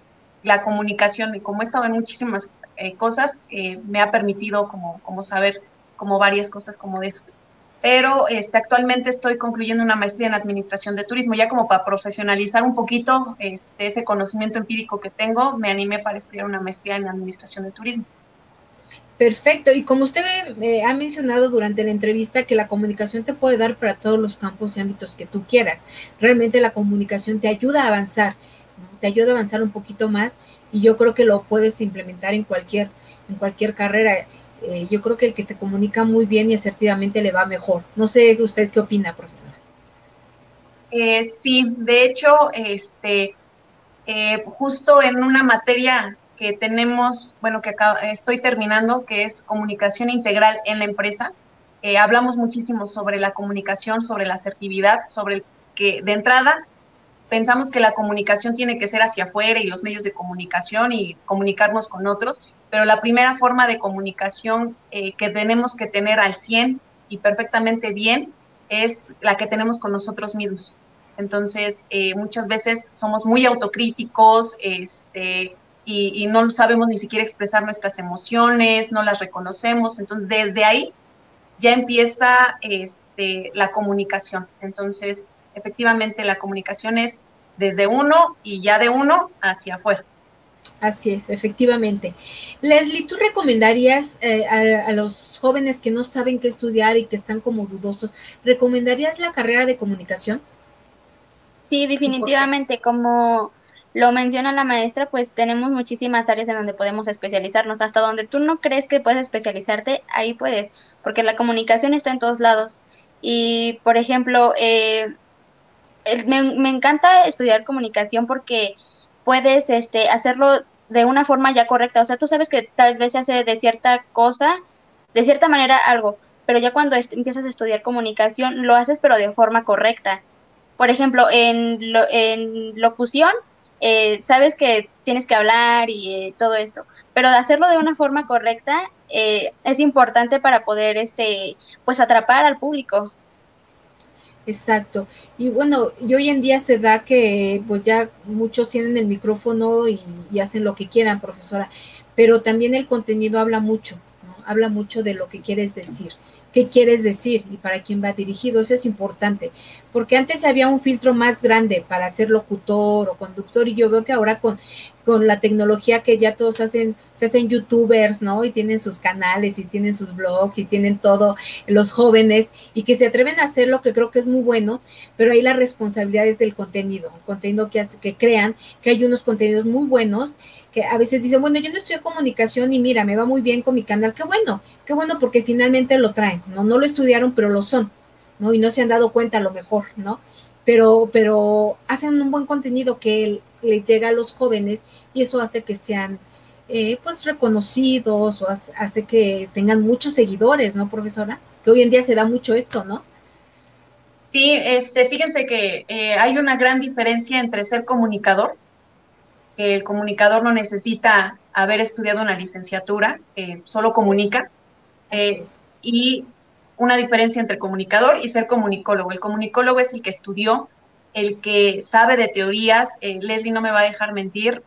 la comunicación. Y como he estado en muchísimas eh, cosas, me ha permitido como, como saber como varias cosas como de eso. Pero este, actualmente estoy concluyendo una maestría en administración de turismo, ya como para profesionalizar un poquito este, ese conocimiento empírico que tengo, me animé para estudiar una maestría en administración de turismo. Perfecto. Y como usted eh, ha mencionado durante la entrevista, que la comunicación te puede dar para todos los campos y ámbitos que tú quieras. Realmente la comunicación te ayuda a avanzar, te ayuda a avanzar un poquito más y yo creo que lo puedes implementar en cualquier, en cualquier carrera. Eh, yo creo que el que se comunica muy bien y asertivamente le va mejor. No sé usted qué opina, profesora. Eh, sí, de hecho, este, justo en una materia que tenemos, bueno, que estoy terminando, que es comunicación integral en la empresa. Eh, hablamos muchísimo sobre la comunicación, sobre la asertividad, sobre que de entrada pensamos que la comunicación tiene que ser hacia afuera y los medios de comunicación y comunicarnos con otros, pero la primera forma de comunicación eh, que tenemos que tener al 100 y perfectamente bien es la que tenemos con nosotros mismos. Entonces, eh, muchas veces somos muy autocríticos, este, y, no sabemos ni siquiera expresar nuestras emociones, no las reconocemos. Entonces, desde ahí ya empieza este, la comunicación. Entonces, efectivamente, la comunicación es desde uno y ya de uno hacia afuera. Así es, efectivamente. Leslie, ¿tú recomendarías eh, a, los jóvenes que no saben qué estudiar y que están como dudosos, ¿recomendarías la carrera de comunicación? Sí, definitivamente, como lo menciona la maestra, pues tenemos muchísimas áreas en donde podemos especializarnos. Hasta donde tú no crees que puedes especializarte, ahí puedes, porque la comunicación está en todos lados. Y, por ejemplo, eh, me, encanta estudiar comunicación porque puedes este, hacerlo de una forma ya correcta. O sea, tú sabes que tal vez se hace de cierta cosa, de cierta manera algo, pero ya cuando empiezas a estudiar comunicación, lo haces pero de forma correcta. Por ejemplo, en, lo, en locución, eh, sabes que tienes que hablar y eh, todo esto, pero de hacerlo de una forma correcta eh, es importante para poder, este, pues, atrapar al público. Exacto. Y bueno, y hoy en día se da que pues ya muchos tienen el micrófono y, hacen lo que quieran, profesora, pero también el contenido habla mucho, ¿no? habla mucho de lo que quieres decir qué quieres decir y para quién va dirigido. Eso es importante, porque antes había un filtro más grande para ser locutor o conductor y yo veo que ahora con, con la tecnología que ya todos hacen, se hacen youtubers, ¿no? Y tienen sus canales y tienen sus blogs y tienen todo, los jóvenes y que se atreven a hacer lo que creo que es muy bueno, pero ahí la responsabilidad es del contenido, contenido que, que crean, que hay unos contenidos muy buenos que a veces dicen, bueno, yo no en comunicación y mira, me va muy bien con mi canal, qué bueno, qué bueno porque finalmente lo traen, ¿no? No lo estudiaron, pero lo son, ¿no? Y no se han dado cuenta a lo mejor, ¿no? Pero, pero hacen un buen contenido que les llega a los jóvenes y eso hace que sean, eh, pues, reconocidos o hace que tengan muchos seguidores, ¿no, profesora? Que hoy en día se da mucho esto, ¿no? Sí, este, fíjense que eh, hay una gran diferencia entre ser comunicador, el comunicador no necesita haber estudiado una licenciatura, eh, solo comunica. Y una diferencia entre comunicador y ser comunicólogo. El comunicólogo es el que estudió, el que sabe de teorías. Eh, Leslie no me va a dejar mentir.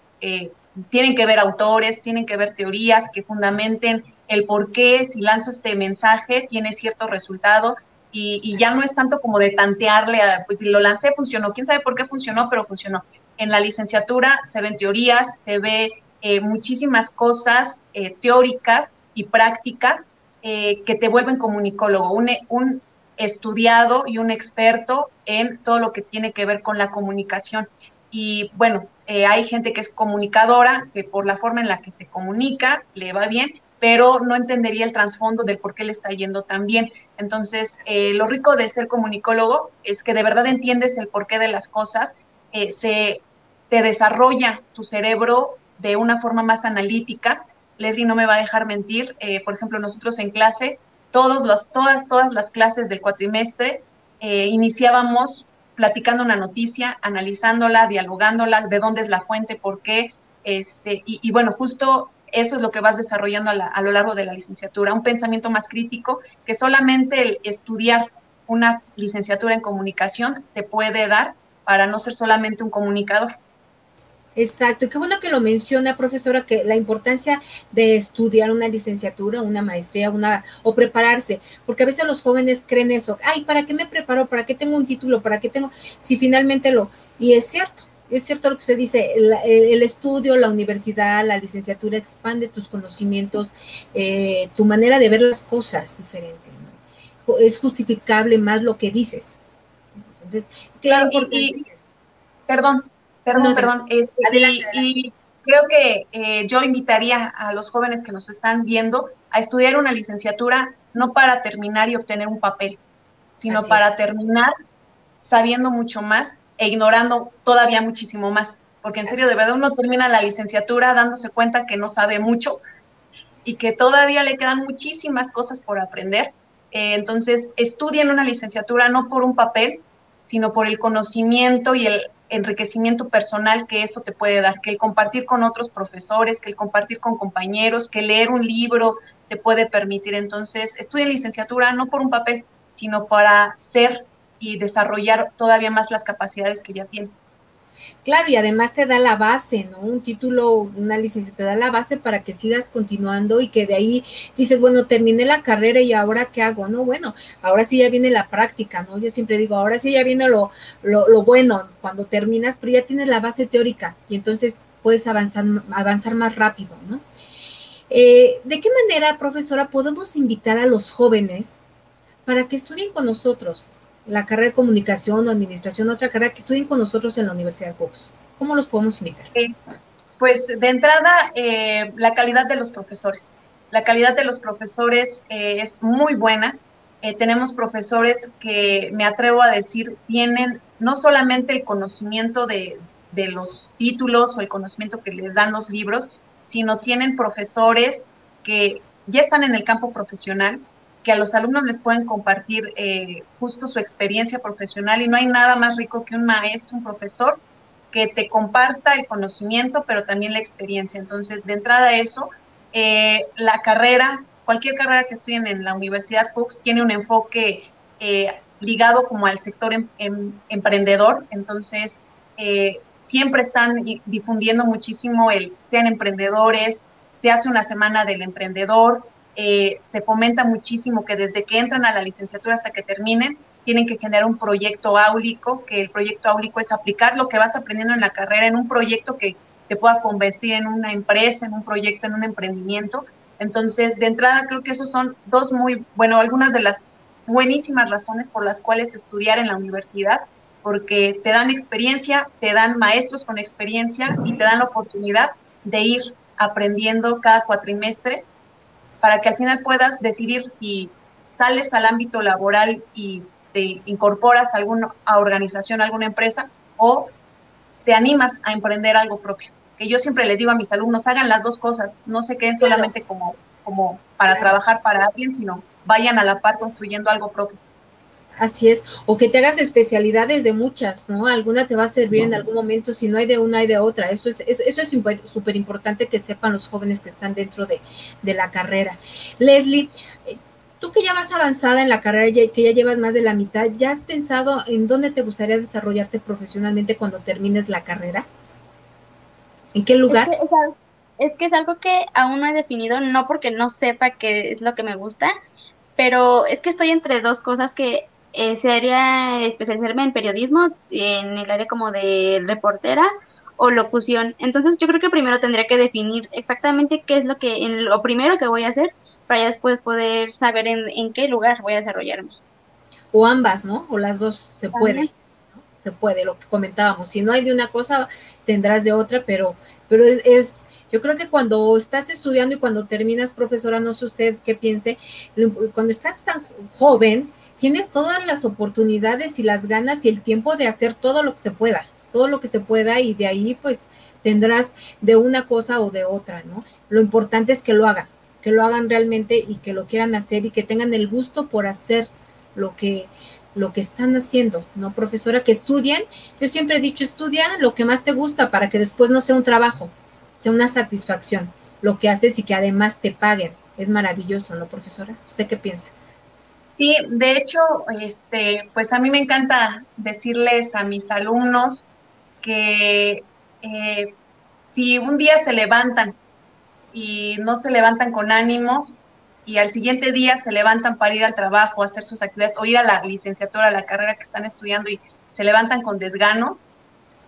tienen que ver autores, tienen que ver teorías que fundamenten el por qué si lanzo este mensaje tiene cierto resultado. y, ya no es tanto como de tantearle, a, pues si lo lancé, funcionó, quién sabe por qué funcionó, pero funcionó. En la licenciatura se ven teorías, se ve eh, muchísimas cosas eh, teóricas y prácticas eh, que te vuelven comunicólogo, un, un estudiado y un experto en todo lo que tiene que ver con la comunicación. Y bueno, hay gente que es comunicadora, que por la forma en la que se comunica le va bien, pero no entendería el trasfondo del por qué le está yendo tan bien. Entonces, eh, lo rico de ser comunicólogo es que de verdad entiendes el porqué de las cosas, eh, se te desarrolla tu cerebro de una forma más analítica. Leslie no me va a dejar mentir. Eh, por ejemplo, nosotros en clase, todos los, todas, todas las clases del cuatrimestre, iniciábamos platicando una noticia, analizándola, dialogándola, de dónde es la fuente, por qué. Este, y, y bueno, justo eso es lo que vas desarrollando a, lo largo de la licenciatura, un pensamiento más crítico que solamente el estudiar una licenciatura en comunicación te puede dar para no ser solamente un comunicador. Exacto, qué bueno que lo menciona, profesora, que la importancia de estudiar una licenciatura, una maestría, una o prepararse, porque a veces los jóvenes creen eso, ay, ¿para qué me preparo? ¿Para qué tengo un título? ¿Para qué tengo? Si finalmente lo, y es cierto, es cierto lo que se dice, el, estudio, la universidad, la licenciatura expande tus conocimientos, eh, tu manera de ver las cosas diferente. Es justificable más lo que dices. Entonces, claro, y, perdón, perdón, perdón. Este, y, creo que eh, yo invitaría a los jóvenes que nos están viendo a estudiar una licenciatura no para terminar y obtener un papel, sino para terminar sabiendo mucho más e ignorando todavía muchísimo más. Porque en serio, de verdad, uno termina la licenciatura dándose cuenta que no sabe mucho y que todavía le quedan muchísimas cosas por aprender. Eh, entonces, estudien una licenciatura no por un papel, sino por el conocimiento y el enriquecimiento personal que eso te puede dar, que el compartir con otros profesores, que el compartir con compañeros, que leer un libro te puede permitir. Entonces, estudien licenciatura no por un papel, sino para ser y desarrollar todavía más las capacidades que ya tiene. Claro, y además te da la base, ¿no? Un título, una licencia, te da la base para que sigas continuando y que de ahí dices, bueno, terminé la carrera y ahora qué hago, ¿no? Bueno, ahora sí ya viene la práctica, ¿no? Yo siempre digo, ahora sí ya viene lo, lo, bueno cuando terminas, pero ya tienes la base teórica y entonces puedes avanzar, avanzar más rápido, ¿no? Eh, ¿De qué manera, profesora, podemos invitar a los jóvenes para que estudien con nosotros? La carrera de comunicación o administración, otra carrera que estudien con nosotros en la Universidad de Cox. ¿Cómo los podemos invitar? Eh, pues de entrada, eh, la calidad de los profesores. La calidad de los profesores eh, es muy buena. tenemos profesores que, me atrevo a decir, tienen no solamente el conocimiento de, de los títulos o el conocimiento que les dan los libros, sino tienen profesores que ya están en el campo profesional, que a los alumnos les pueden compartir eh, justo su experiencia profesional y no hay nada más rico que un maestro, un profesor que te comparta el conocimiento, pero también la experiencia. Entonces, de entrada eso, eh, la carrera, cualquier carrera que estudien en la Universidad Fox tiene un enfoque eh, ligado como al sector em, em, emprendedor. Entonces, siempre están difundiendo muchísimo el sean emprendedores, se hace una semana del emprendedor, eh, se fomenta muchísimo que desde que entran a la licenciatura hasta que terminen, tienen que generar un proyecto áulico, que el proyecto áulico es aplicar lo que vas aprendiendo en la carrera en un proyecto que se pueda convertir en una empresa, en un proyecto, en un emprendimiento. Entonces, de entrada, creo que esos son dos muy, bueno, algunas de las buenísimas razones por las cuales estudiar en la universidad, porque te dan experiencia, te dan maestros con experiencia y te dan la oportunidad de ir aprendiendo cada cuatrimestre para que al final puedas decidir si sales al ámbito laboral y te incorporas a alguna organización, a alguna empresa, o te animas a emprender algo propio. Que yo siempre les digo a mis alumnos, hagan las dos cosas, no se queden solamente como, como para trabajar para alguien, sino vayan a la par construyendo algo propio. Así es, o que te hagas especialidades de muchas, ¿no? Alguna te va a servir en algún momento, si no hay de una, hay de otra. Eso es eso, es súper importante que sepan los jóvenes que están dentro de, la carrera. Leslie, eh, tú que ya vas avanzada en la carrera, que ya llevas más de la mitad, ¿ya has pensado en dónde te gustaría desarrollarte profesionalmente cuando termines la carrera? ¿En qué lugar? Es que es, es que es algo que aún no he definido, no porque no sepa qué es lo que me gusta, pero es que estoy entre dos cosas que eh, sería especializarme en periodismo, en el área como de reportera o locución. Entonces yo creo que primero tendría que definir exactamente qué es lo que, en lo primero que voy a hacer para después poder saber en, en qué lugar voy a desarrollarme. O ambas, ¿no? O las dos, se puede. Se puede, lo que comentábamos. Si no hay de una cosa, tendrás de otra, pero, pero es, es yo creo que cuando estás estudiando y cuando terminas, profesora, no sé usted qué piense, cuando estás tan joven, tienes todas las oportunidades y las ganas y el tiempo de hacer todo lo que se pueda, todo lo que se pueda y de ahí pues tendrás de una cosa o de otra, ¿no? Lo importante es que lo hagan, que lo hagan realmente y que lo quieran hacer y que tengan el gusto por hacer lo que lo que están haciendo, ¿no, profesora? Que estudien. Yo siempre he dicho, estudia lo que más te gusta para que después no sea un trabajo, sea una satisfacción lo que haces y que además te paguen. Es maravilloso, ¿no, profesora? ¿Usted qué piensa? Sí, de hecho, este, pues a mí me encanta decirles a mis alumnos que eh, si un día se levantan y no se levantan con ánimos y al siguiente día se levantan para ir al trabajo, hacer sus actividades o ir a la licenciatura, a la carrera que están estudiando y se levantan con desgano,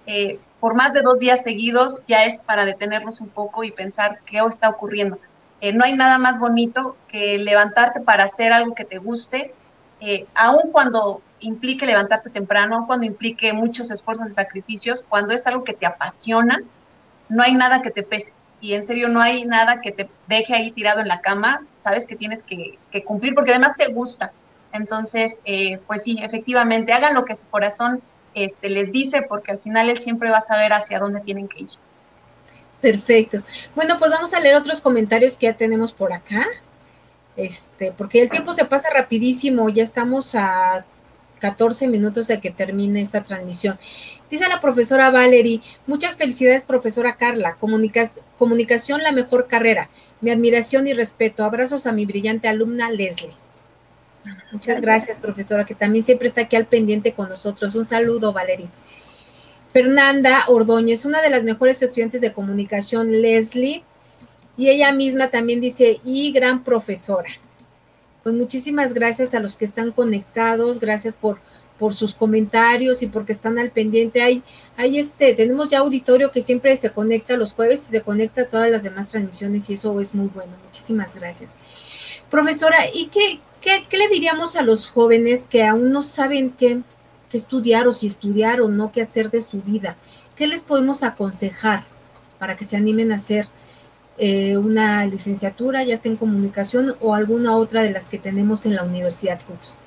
eh, por más de dos días seguidos ya es para detenernos un poco y pensar qué está ocurriendo. Eh, no hay nada más bonito que levantarte para hacer algo que te guste, eh, aun cuando implique levantarte temprano, cuando implique muchos esfuerzos y sacrificios, cuando es algo que te apasiona, no hay nada que te pese. Y en serio, no hay nada que te deje ahí tirado en la cama, sabes que tienes que, cumplir porque además te gusta. Entonces, eh, pues sí, efectivamente, hagan lo que su corazón este, les dice, porque al final él siempre va a saber hacia dónde tienen que ir. Perfecto. Bueno, pues vamos a leer otros comentarios que ya tenemos por acá. Este, porque el tiempo se pasa rapidísimo, ya estamos a 14 minutos de que termine esta transmisión. Dice la profesora Valerie, muchas felicidades profesora Carla, comunicación la mejor carrera, mi admiración y respeto, abrazos a mi brillante alumna Leslie. Muchas gracias, profesora, que también siempre está aquí al pendiente con nosotros. Un saludo, Valeria. Fernanda Ordóñez, una de las mejores estudiantes de comunicación, Leslie, y ella misma también dice, y gran profesora. Pues muchísimas gracias a los que están conectados, gracias por, por sus comentarios y porque están al pendiente. Hay, hay este, tenemos ya auditorio que siempre se conecta los jueves y se conecta a todas las demás transmisiones y eso es muy bueno. Muchísimas gracias. Profesora, ¿y qué, qué, le diríamos a los jóvenes que aún no saben qué, estudiar o si estudiar o no qué hacer de su vida? ¿Qué les podemos aconsejar para que se animen a hacer eh, una licenciatura, ya sea en comunicación o alguna otra de las que tenemos en la Universidad Cooks?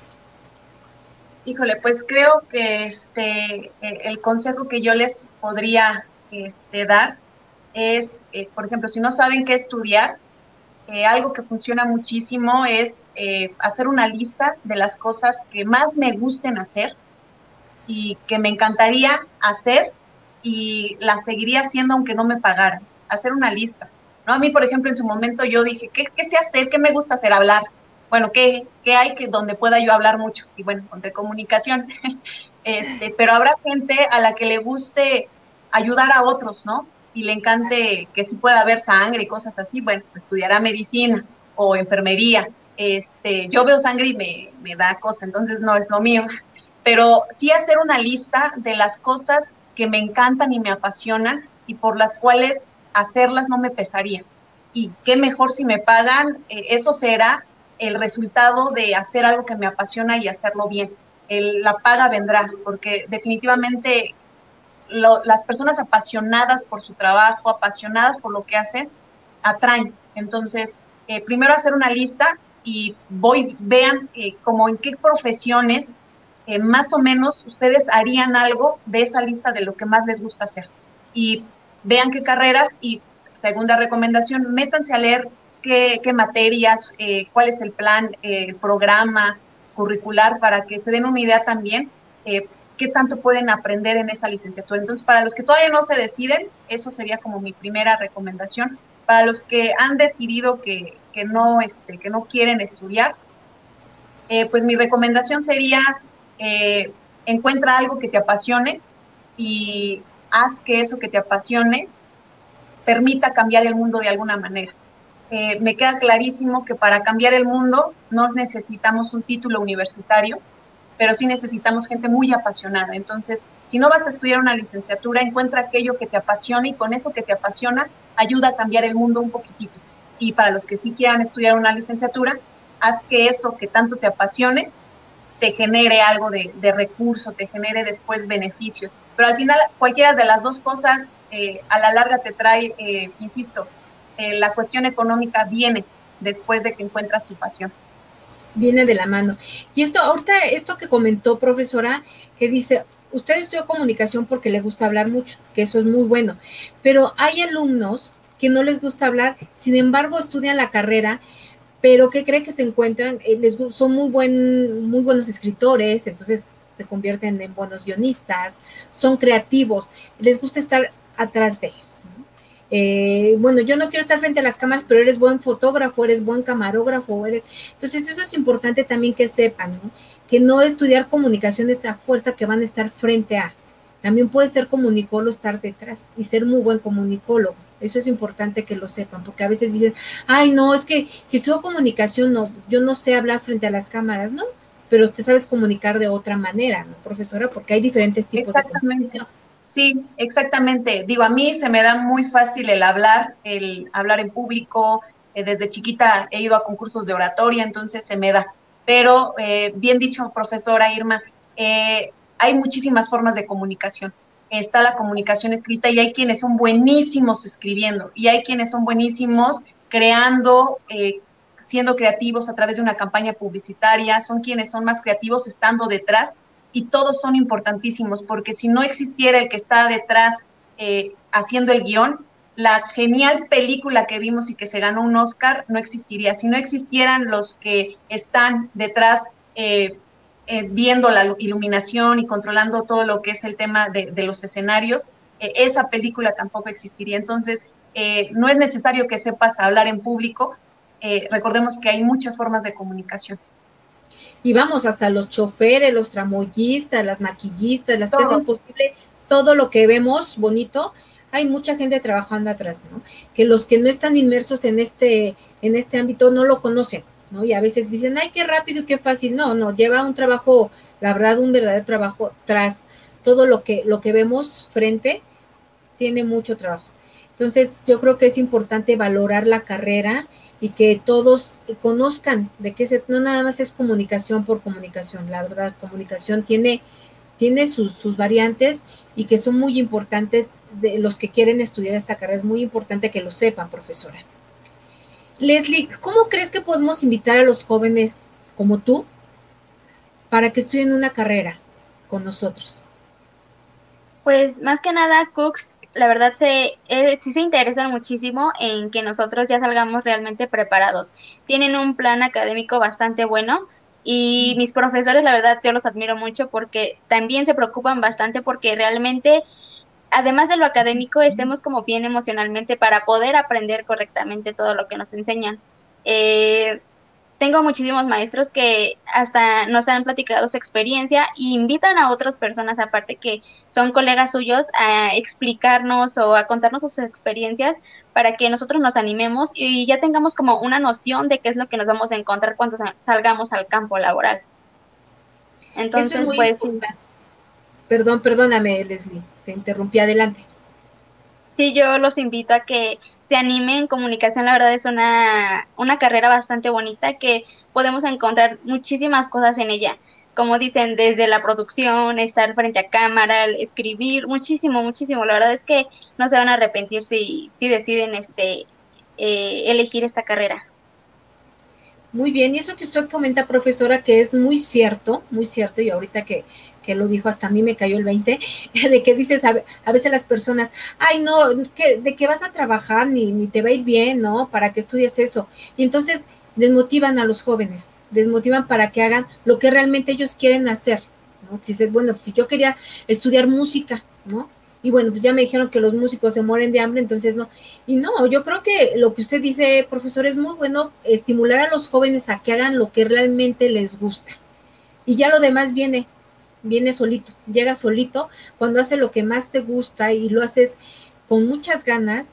Híjole, pues creo que este eh, el consejo que yo les podría este, dar es, eh, por ejemplo, si no saben qué estudiar, algo que funciona muchísimo es hacer una lista de las cosas que más me gusten hacer y que me encantaría hacer y las seguiría haciendo aunque no me pagaran. Hacer una lista. ¿no? A mí, por ejemplo, en su momento yo dije, ¿qué, qué sé hacer? ¿Qué me gusta hacer? Hablar. Bueno, ¿qué, qué hay que donde pueda yo hablar mucho? Y bueno, entre comunicación. este, pero habrá gente a la que le guste ayudar a otros, ¿no? y le encante que sí pueda haber sangre y cosas así, bueno, estudiará medicina o enfermería. Este, yo veo sangre y me, me da cosa, entonces no es lo mío. Pero sí hacer una lista de las cosas que me encantan y me apasionan y por las cuales hacerlas no me pesaría. Y qué mejor si me pagan, eh, eso será el resultado de hacer algo que me apasiona y hacerlo bien. La paga vendrá, porque definitivamente las personas apasionadas por su trabajo, apasionadas por lo que hacen, atraen. Entonces, eh, primero hacer una lista y voy, vean eh, como en qué profesiones eh, más o menos ustedes harían algo de esa lista de lo que más les gusta hacer. Y vean qué carreras y segunda recomendación, métanse a leer qué, materias, cuál es el plan, el programa curricular para que se den una idea también qué tanto pueden aprender en esa licenciatura. Entonces, para los que todavía no se deciden, eso sería como mi primera recomendación. Para los que han decidido que, no, este, que no quieren estudiar, eh, pues mi recomendación sería eh, encuentra algo que te apasione y haz que eso que te apasione permita cambiar el mundo de alguna manera. eh, me queda clarísimo que para cambiar el mundo no necesitamos un título universitario, pero sí necesitamos gente muy apasionada. Entonces, si no vas a estudiar una licenciatura, encuentra aquello que te apasiona y con eso que te apasiona ayuda a cambiar el mundo un poquitito. Y para los que sí quieran estudiar una licenciatura, haz que eso que tanto te apasione te genere algo de, recurso, te genere después beneficios. Pero al final, cualquiera de las dos cosas eh, a la larga te trae, eh, insisto, eh, la cuestión económica viene después de que encuentras tu pasión viene de la mano. Y esto, ahorita, esto que comentó profesora, que dice, usted estudió comunicación porque le gusta hablar mucho, que eso es muy bueno, pero hay alumnos que no les gusta hablar, sin embargo estudian la carrera, pero que cree que se encuentran, eh, les, son muy, buen, muy buenos escritores, entonces se convierten en buenos guionistas, son creativos, les gusta estar atrás de. Eh, bueno, yo no quiero estar frente a las cámaras, pero eres buen fotógrafo, eres buen camarógrafo, eres... Entonces eso es importante también que sepan, ¿no? Que no estudiar comunicación es a fuerza que van a estar frente a. También puede ser comunicólogo estar detrás y ser muy buen comunicólogo. Eso es importante que lo sepan, porque a veces dicen, ay, no, es que si estudio comunicación, no, yo no sé hablar frente a las cámaras, ¿no? Pero te sabes comunicar de otra manera, ¿no, profesora? Porque hay diferentes tipos de comunicación. Sí, exactamente. Digo, a mí se me da muy fácil el hablar, el hablar en público. Eh, desde chiquita he ido a concursos de oratoria, entonces se me da. Pero, eh, bien dicho, profesora Irma, eh, hay muchísimas formas de comunicación. Está la comunicación escrita y hay quienes son buenísimos escribiendo y hay quienes son buenísimos creando, siendo creativos a través de una campaña publicitaria, son quienes son más creativos estando detrás y todos son importantísimos, porque si no existiera el que está detrás eh, haciendo el guion, la genial película que vimos y que se ganó un Oscar no existiría. Si no existieran los que están detrás eh, eh, viendo la iluminación y controlando todo lo que es el tema de, de los escenarios, esa película tampoco existiría. Entonces, no es necesario que sepas hablar en público. recordemos que hay muchas formas de comunicación y vamos hasta los choferes, los tramoyistas, las maquillistas, las que hacen posible todo lo que vemos bonito, hay mucha gente trabajando atrás, ¿no? Que los que no están inmersos en este, en este ámbito no lo conocen, ¿no? Y a veces dicen, ay, qué rápido y qué fácil. No, no, lleva un trabajo, la verdad, un verdadero trabajo tras todo lo que, lo que vemos frente, tiene mucho trabajo. Entonces, yo creo que es importante valorar la carrera y que todos conozcan de qué se, no nada más es comunicación por comunicación, la verdad, comunicación tiene, tiene sus, sus variantes y que son muy importantes de los que quieren estudiar esta carrera, es muy importante que lo sepan, profesora. Leslie, ¿cómo crees que podemos invitar a los jóvenes como tú para que estudien una carrera con nosotros? Pues más que nada, Cooks la verdad se, eh, sí se interesan muchísimo en que nosotros ya salgamos realmente preparados. Tienen un plan académico bastante bueno y mis profesores, la verdad, yo los admiro mucho porque también se preocupan bastante porque realmente, además de lo académico, estemos como bien emocionalmente para poder aprender correctamente todo lo que nos enseñan. Eh, tengo muchísimos maestros que hasta nos han platicado su experiencia e invitan a otras personas aparte que son colegas suyos a explicarnos o a contarnos sus experiencias para que nosotros nos animemos y ya tengamos como una noción de qué es lo que nos vamos a encontrar cuando salgamos al campo laboral. Entonces, pues... Perdón, perdóname, Leslie, te interrumpí adelante sí, yo los invito a que se animen. Comunicación, la verdad, es una, una carrera bastante bonita que podemos encontrar muchísimas cosas en ella. Como dicen, desde la producción, estar frente a cámara, escribir, muchísimo, muchísimo. La verdad es que no se van a arrepentir si, si deciden este, eh, elegir esta carrera. Muy bien, y eso que usted comenta, profesora, que es muy cierto, muy cierto, y ahorita que, que lo dijo, hasta a mí me cayó el 20, de que dices a, veces las personas, ay, no, que, de que vas a trabajar ni, te va a ir bien, ¿no? Para que estudies eso. Y entonces desmotivan a los jóvenes, desmotivan para que hagan lo que realmente ellos quieren hacer. Si dices, bueno, si yo quería estudiar música, ¿no? Y bueno, pues ya me dijeron que los músicos se mueren de hambre, entonces no. Y no, yo creo que lo que usted dice, profesor, es muy bueno estimular a los jóvenes a que hagan lo que realmente les gusta. Y ya lo demás viene, viene solito, llega solito, cuando hace lo que más te gusta y lo haces con muchas ganas,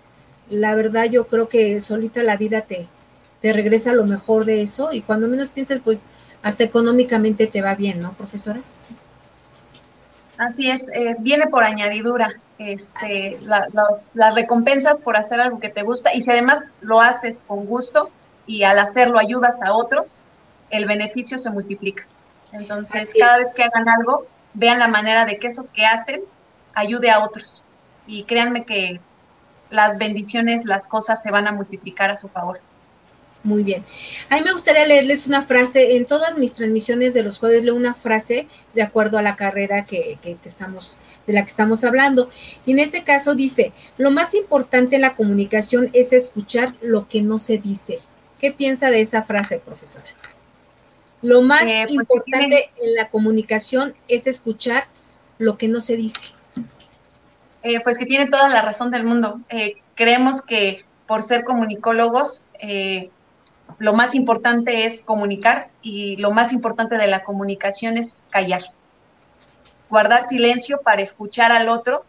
la verdad yo creo que solita la vida te, te regresa lo mejor de eso y cuando menos piensas, pues hasta económicamente te va bien, ¿no, profesora? Así es, eh, viene por añadidura este, las recompensas por hacer algo que te gusta y si además lo haces con gusto y al hacerlo ayudas a otros, el beneficio se multiplica. Entonces, cada vez que hagan algo, vean la manera de que eso que hacen ayude a otros. Y créanme que las bendiciones, las cosas se van a multiplicar a su favor. Muy bien. A mí me gustaría leerles una frase. En todas mis transmisiones de los jueves leo una frase de acuerdo a la carrera que, estamos, de la que estamos hablando. Y en este caso dice, lo más importante en la comunicación es escuchar lo que no se dice. ¿Qué piensa de esa frase, profesora? Lo más eh, pues importante en la comunicación es escuchar lo que no se dice. Eh, pues que tiene toda la razón del mundo. Eh, creemos que por ser comunicólogos, lo más importante es comunicar y lo más importante de la comunicación es callar. Guardar silencio para escuchar al otro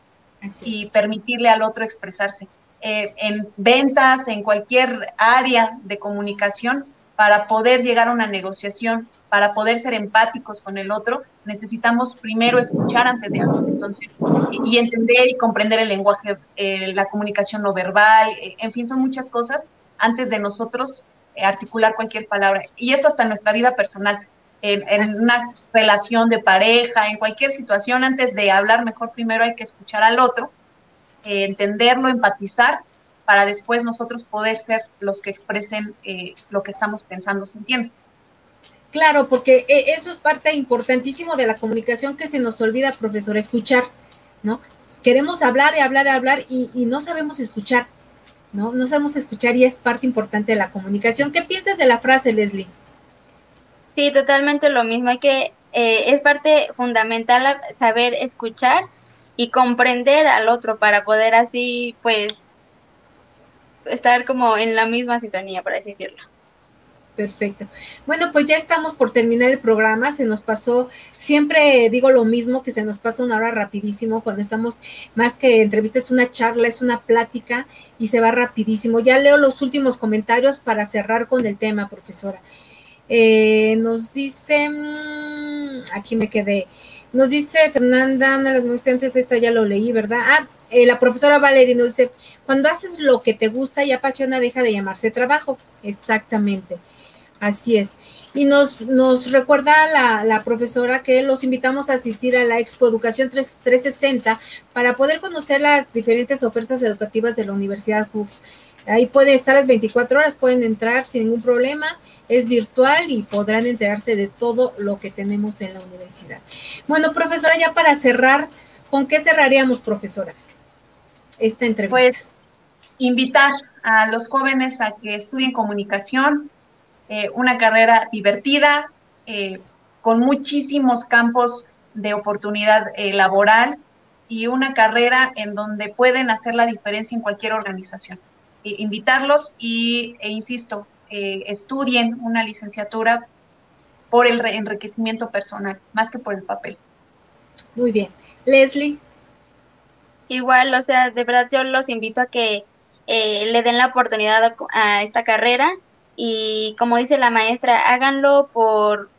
y permitirle al otro expresarse. En ventas, en cualquier área de comunicación, para poder llegar a una negociación, para poder ser empáticos con el otro, necesitamos primero escuchar antes de hablar. Entonces, y entender y comprender el lenguaje, eh, la comunicación no verbal, eh, en fin, son muchas cosas antes de nosotros articular cualquier palabra. Y eso hasta en nuestra vida personal, en, una relación de pareja, en cualquier situación, antes de hablar mejor, primero hay que escuchar al otro, eh, entenderlo, empatizar, para después nosotros poder ser los que expresen eh, lo que estamos pensando, sintiendo. Claro, porque eh, eso es parte importantísimo de la comunicación que se nos olvida, profesor, escuchar, ¿no? Queremos hablar y hablar y hablar y no sabemos escuchar. ¿no? No sabemos escuchar y es parte importante de la comunicación. ¿Qué piensas de la frase, Leslie? Sí, totalmente lo mismo. Hay que, eh, es parte fundamental saber escuchar y comprender al otro para poder así, pues, estar como en la misma sintonía, por así decirlo. Perfecto. Bueno, pues ya estamos por terminar el programa. Se nos pasó, siempre digo lo mismo, que se nos pasa una hora rapidísimo cuando estamos, más que entrevista, es una charla, es una plática y se va rapidísimo. Ya leo los últimos comentarios para cerrar con el tema, profesora. Eh, nos dice, mm, aquí me quedé, nos dice Fernanda, una de las estudiantes, esta ya lo leí, ¿verdad? Ah, eh, la profesora Valeria nos dice, cuando haces lo que te gusta y apasiona, deja de llamarse trabajo. Exactamente. Así es. Y nos, nos recuerda la, la, profesora que los invitamos a asistir a la Expo Educación 360 para poder conocer las diferentes ofertas educativas de la Universidad Hooks. Ahí pueden estar las 24 horas, pueden entrar sin ningún problema, es virtual y podrán enterarse de todo lo que tenemos en la universidad. Bueno, profesora, ya para cerrar, ¿con qué cerraríamos, profesora, esta entrevista? Pues invitar a los jóvenes a que estudien comunicación, eh, una carrera divertida, eh, con muchísimos campos de oportunidad eh, laboral y una carrera en donde pueden hacer la diferencia en cualquier organización. invitarlos y, e insisto, estudien una licenciatura por el enriquecimiento personal, más que por el papel. Muy bien. Leslie. Igual, o sea, de verdad yo los invito a que le den la oportunidad a esta carrera y como dice la maestra, háganlo por,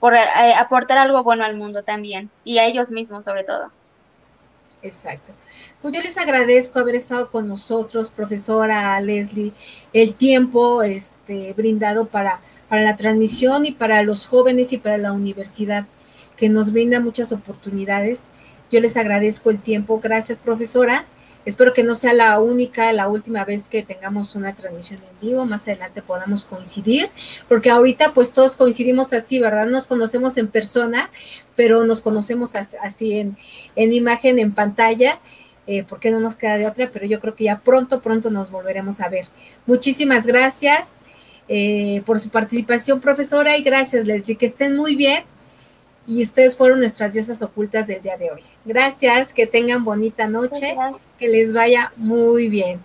por eh, aportar algo bueno al mundo también y a ellos mismos sobre todo. Exacto. Pues yo les agradezco haber estado con nosotros, profesora Leslie, el tiempo este, brindado para, para la transmisión y para los jóvenes y para la universidad, que nos brinda muchas oportunidades. Yo les agradezco el tiempo. Gracias, profesora. Espero que no sea la única, la última vez que tengamos una transmisión en vivo. Más adelante podamos coincidir, porque ahorita pues todos coincidimos así, ¿verdad? Nos conocemos en persona, pero nos conocemos así en, en imagen, en pantalla. Eh, porque no nos queda de otra, pero yo creo que ya pronto, pronto nos volveremos a ver. Muchísimas gracias eh, por su participación, profesora, y gracias, Leslie, que estén muy bien y ustedes fueron nuestras diosas ocultas del día de hoy. Gracias, que tengan bonita noche, que les vaya muy bien.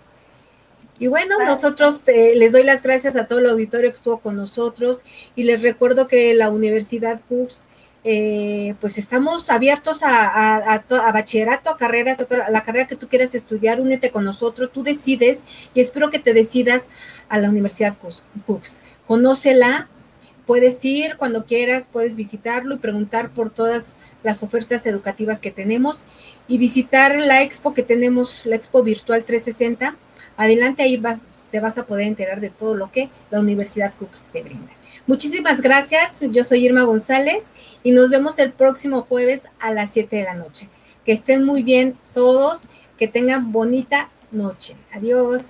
Y bueno, nosotros eh, les doy las gracias a todo el auditorio que estuvo con nosotros y les recuerdo que la Universidad Cooks eh, pues estamos abiertos a, bachillerato, a carreras, a, la carrera que tú quieras estudiar, únete con nosotros, tú decides y espero que te decidas a la Universidad Cooks. Conócela, puedes ir cuando quieras, puedes visitarlo y preguntar por todas las ofertas educativas que tenemos y visitar la expo que tenemos, la expo virtual 360. Adelante, ahí vas, te vas a poder enterar de todo lo que la Universidad Cooks te brinda. Muchísimas gracias. Yo soy Irma González y nos vemos el próximo jueves a las 7 de la noche. Que estén muy bien todos, que tengan bonita noche. Adiós.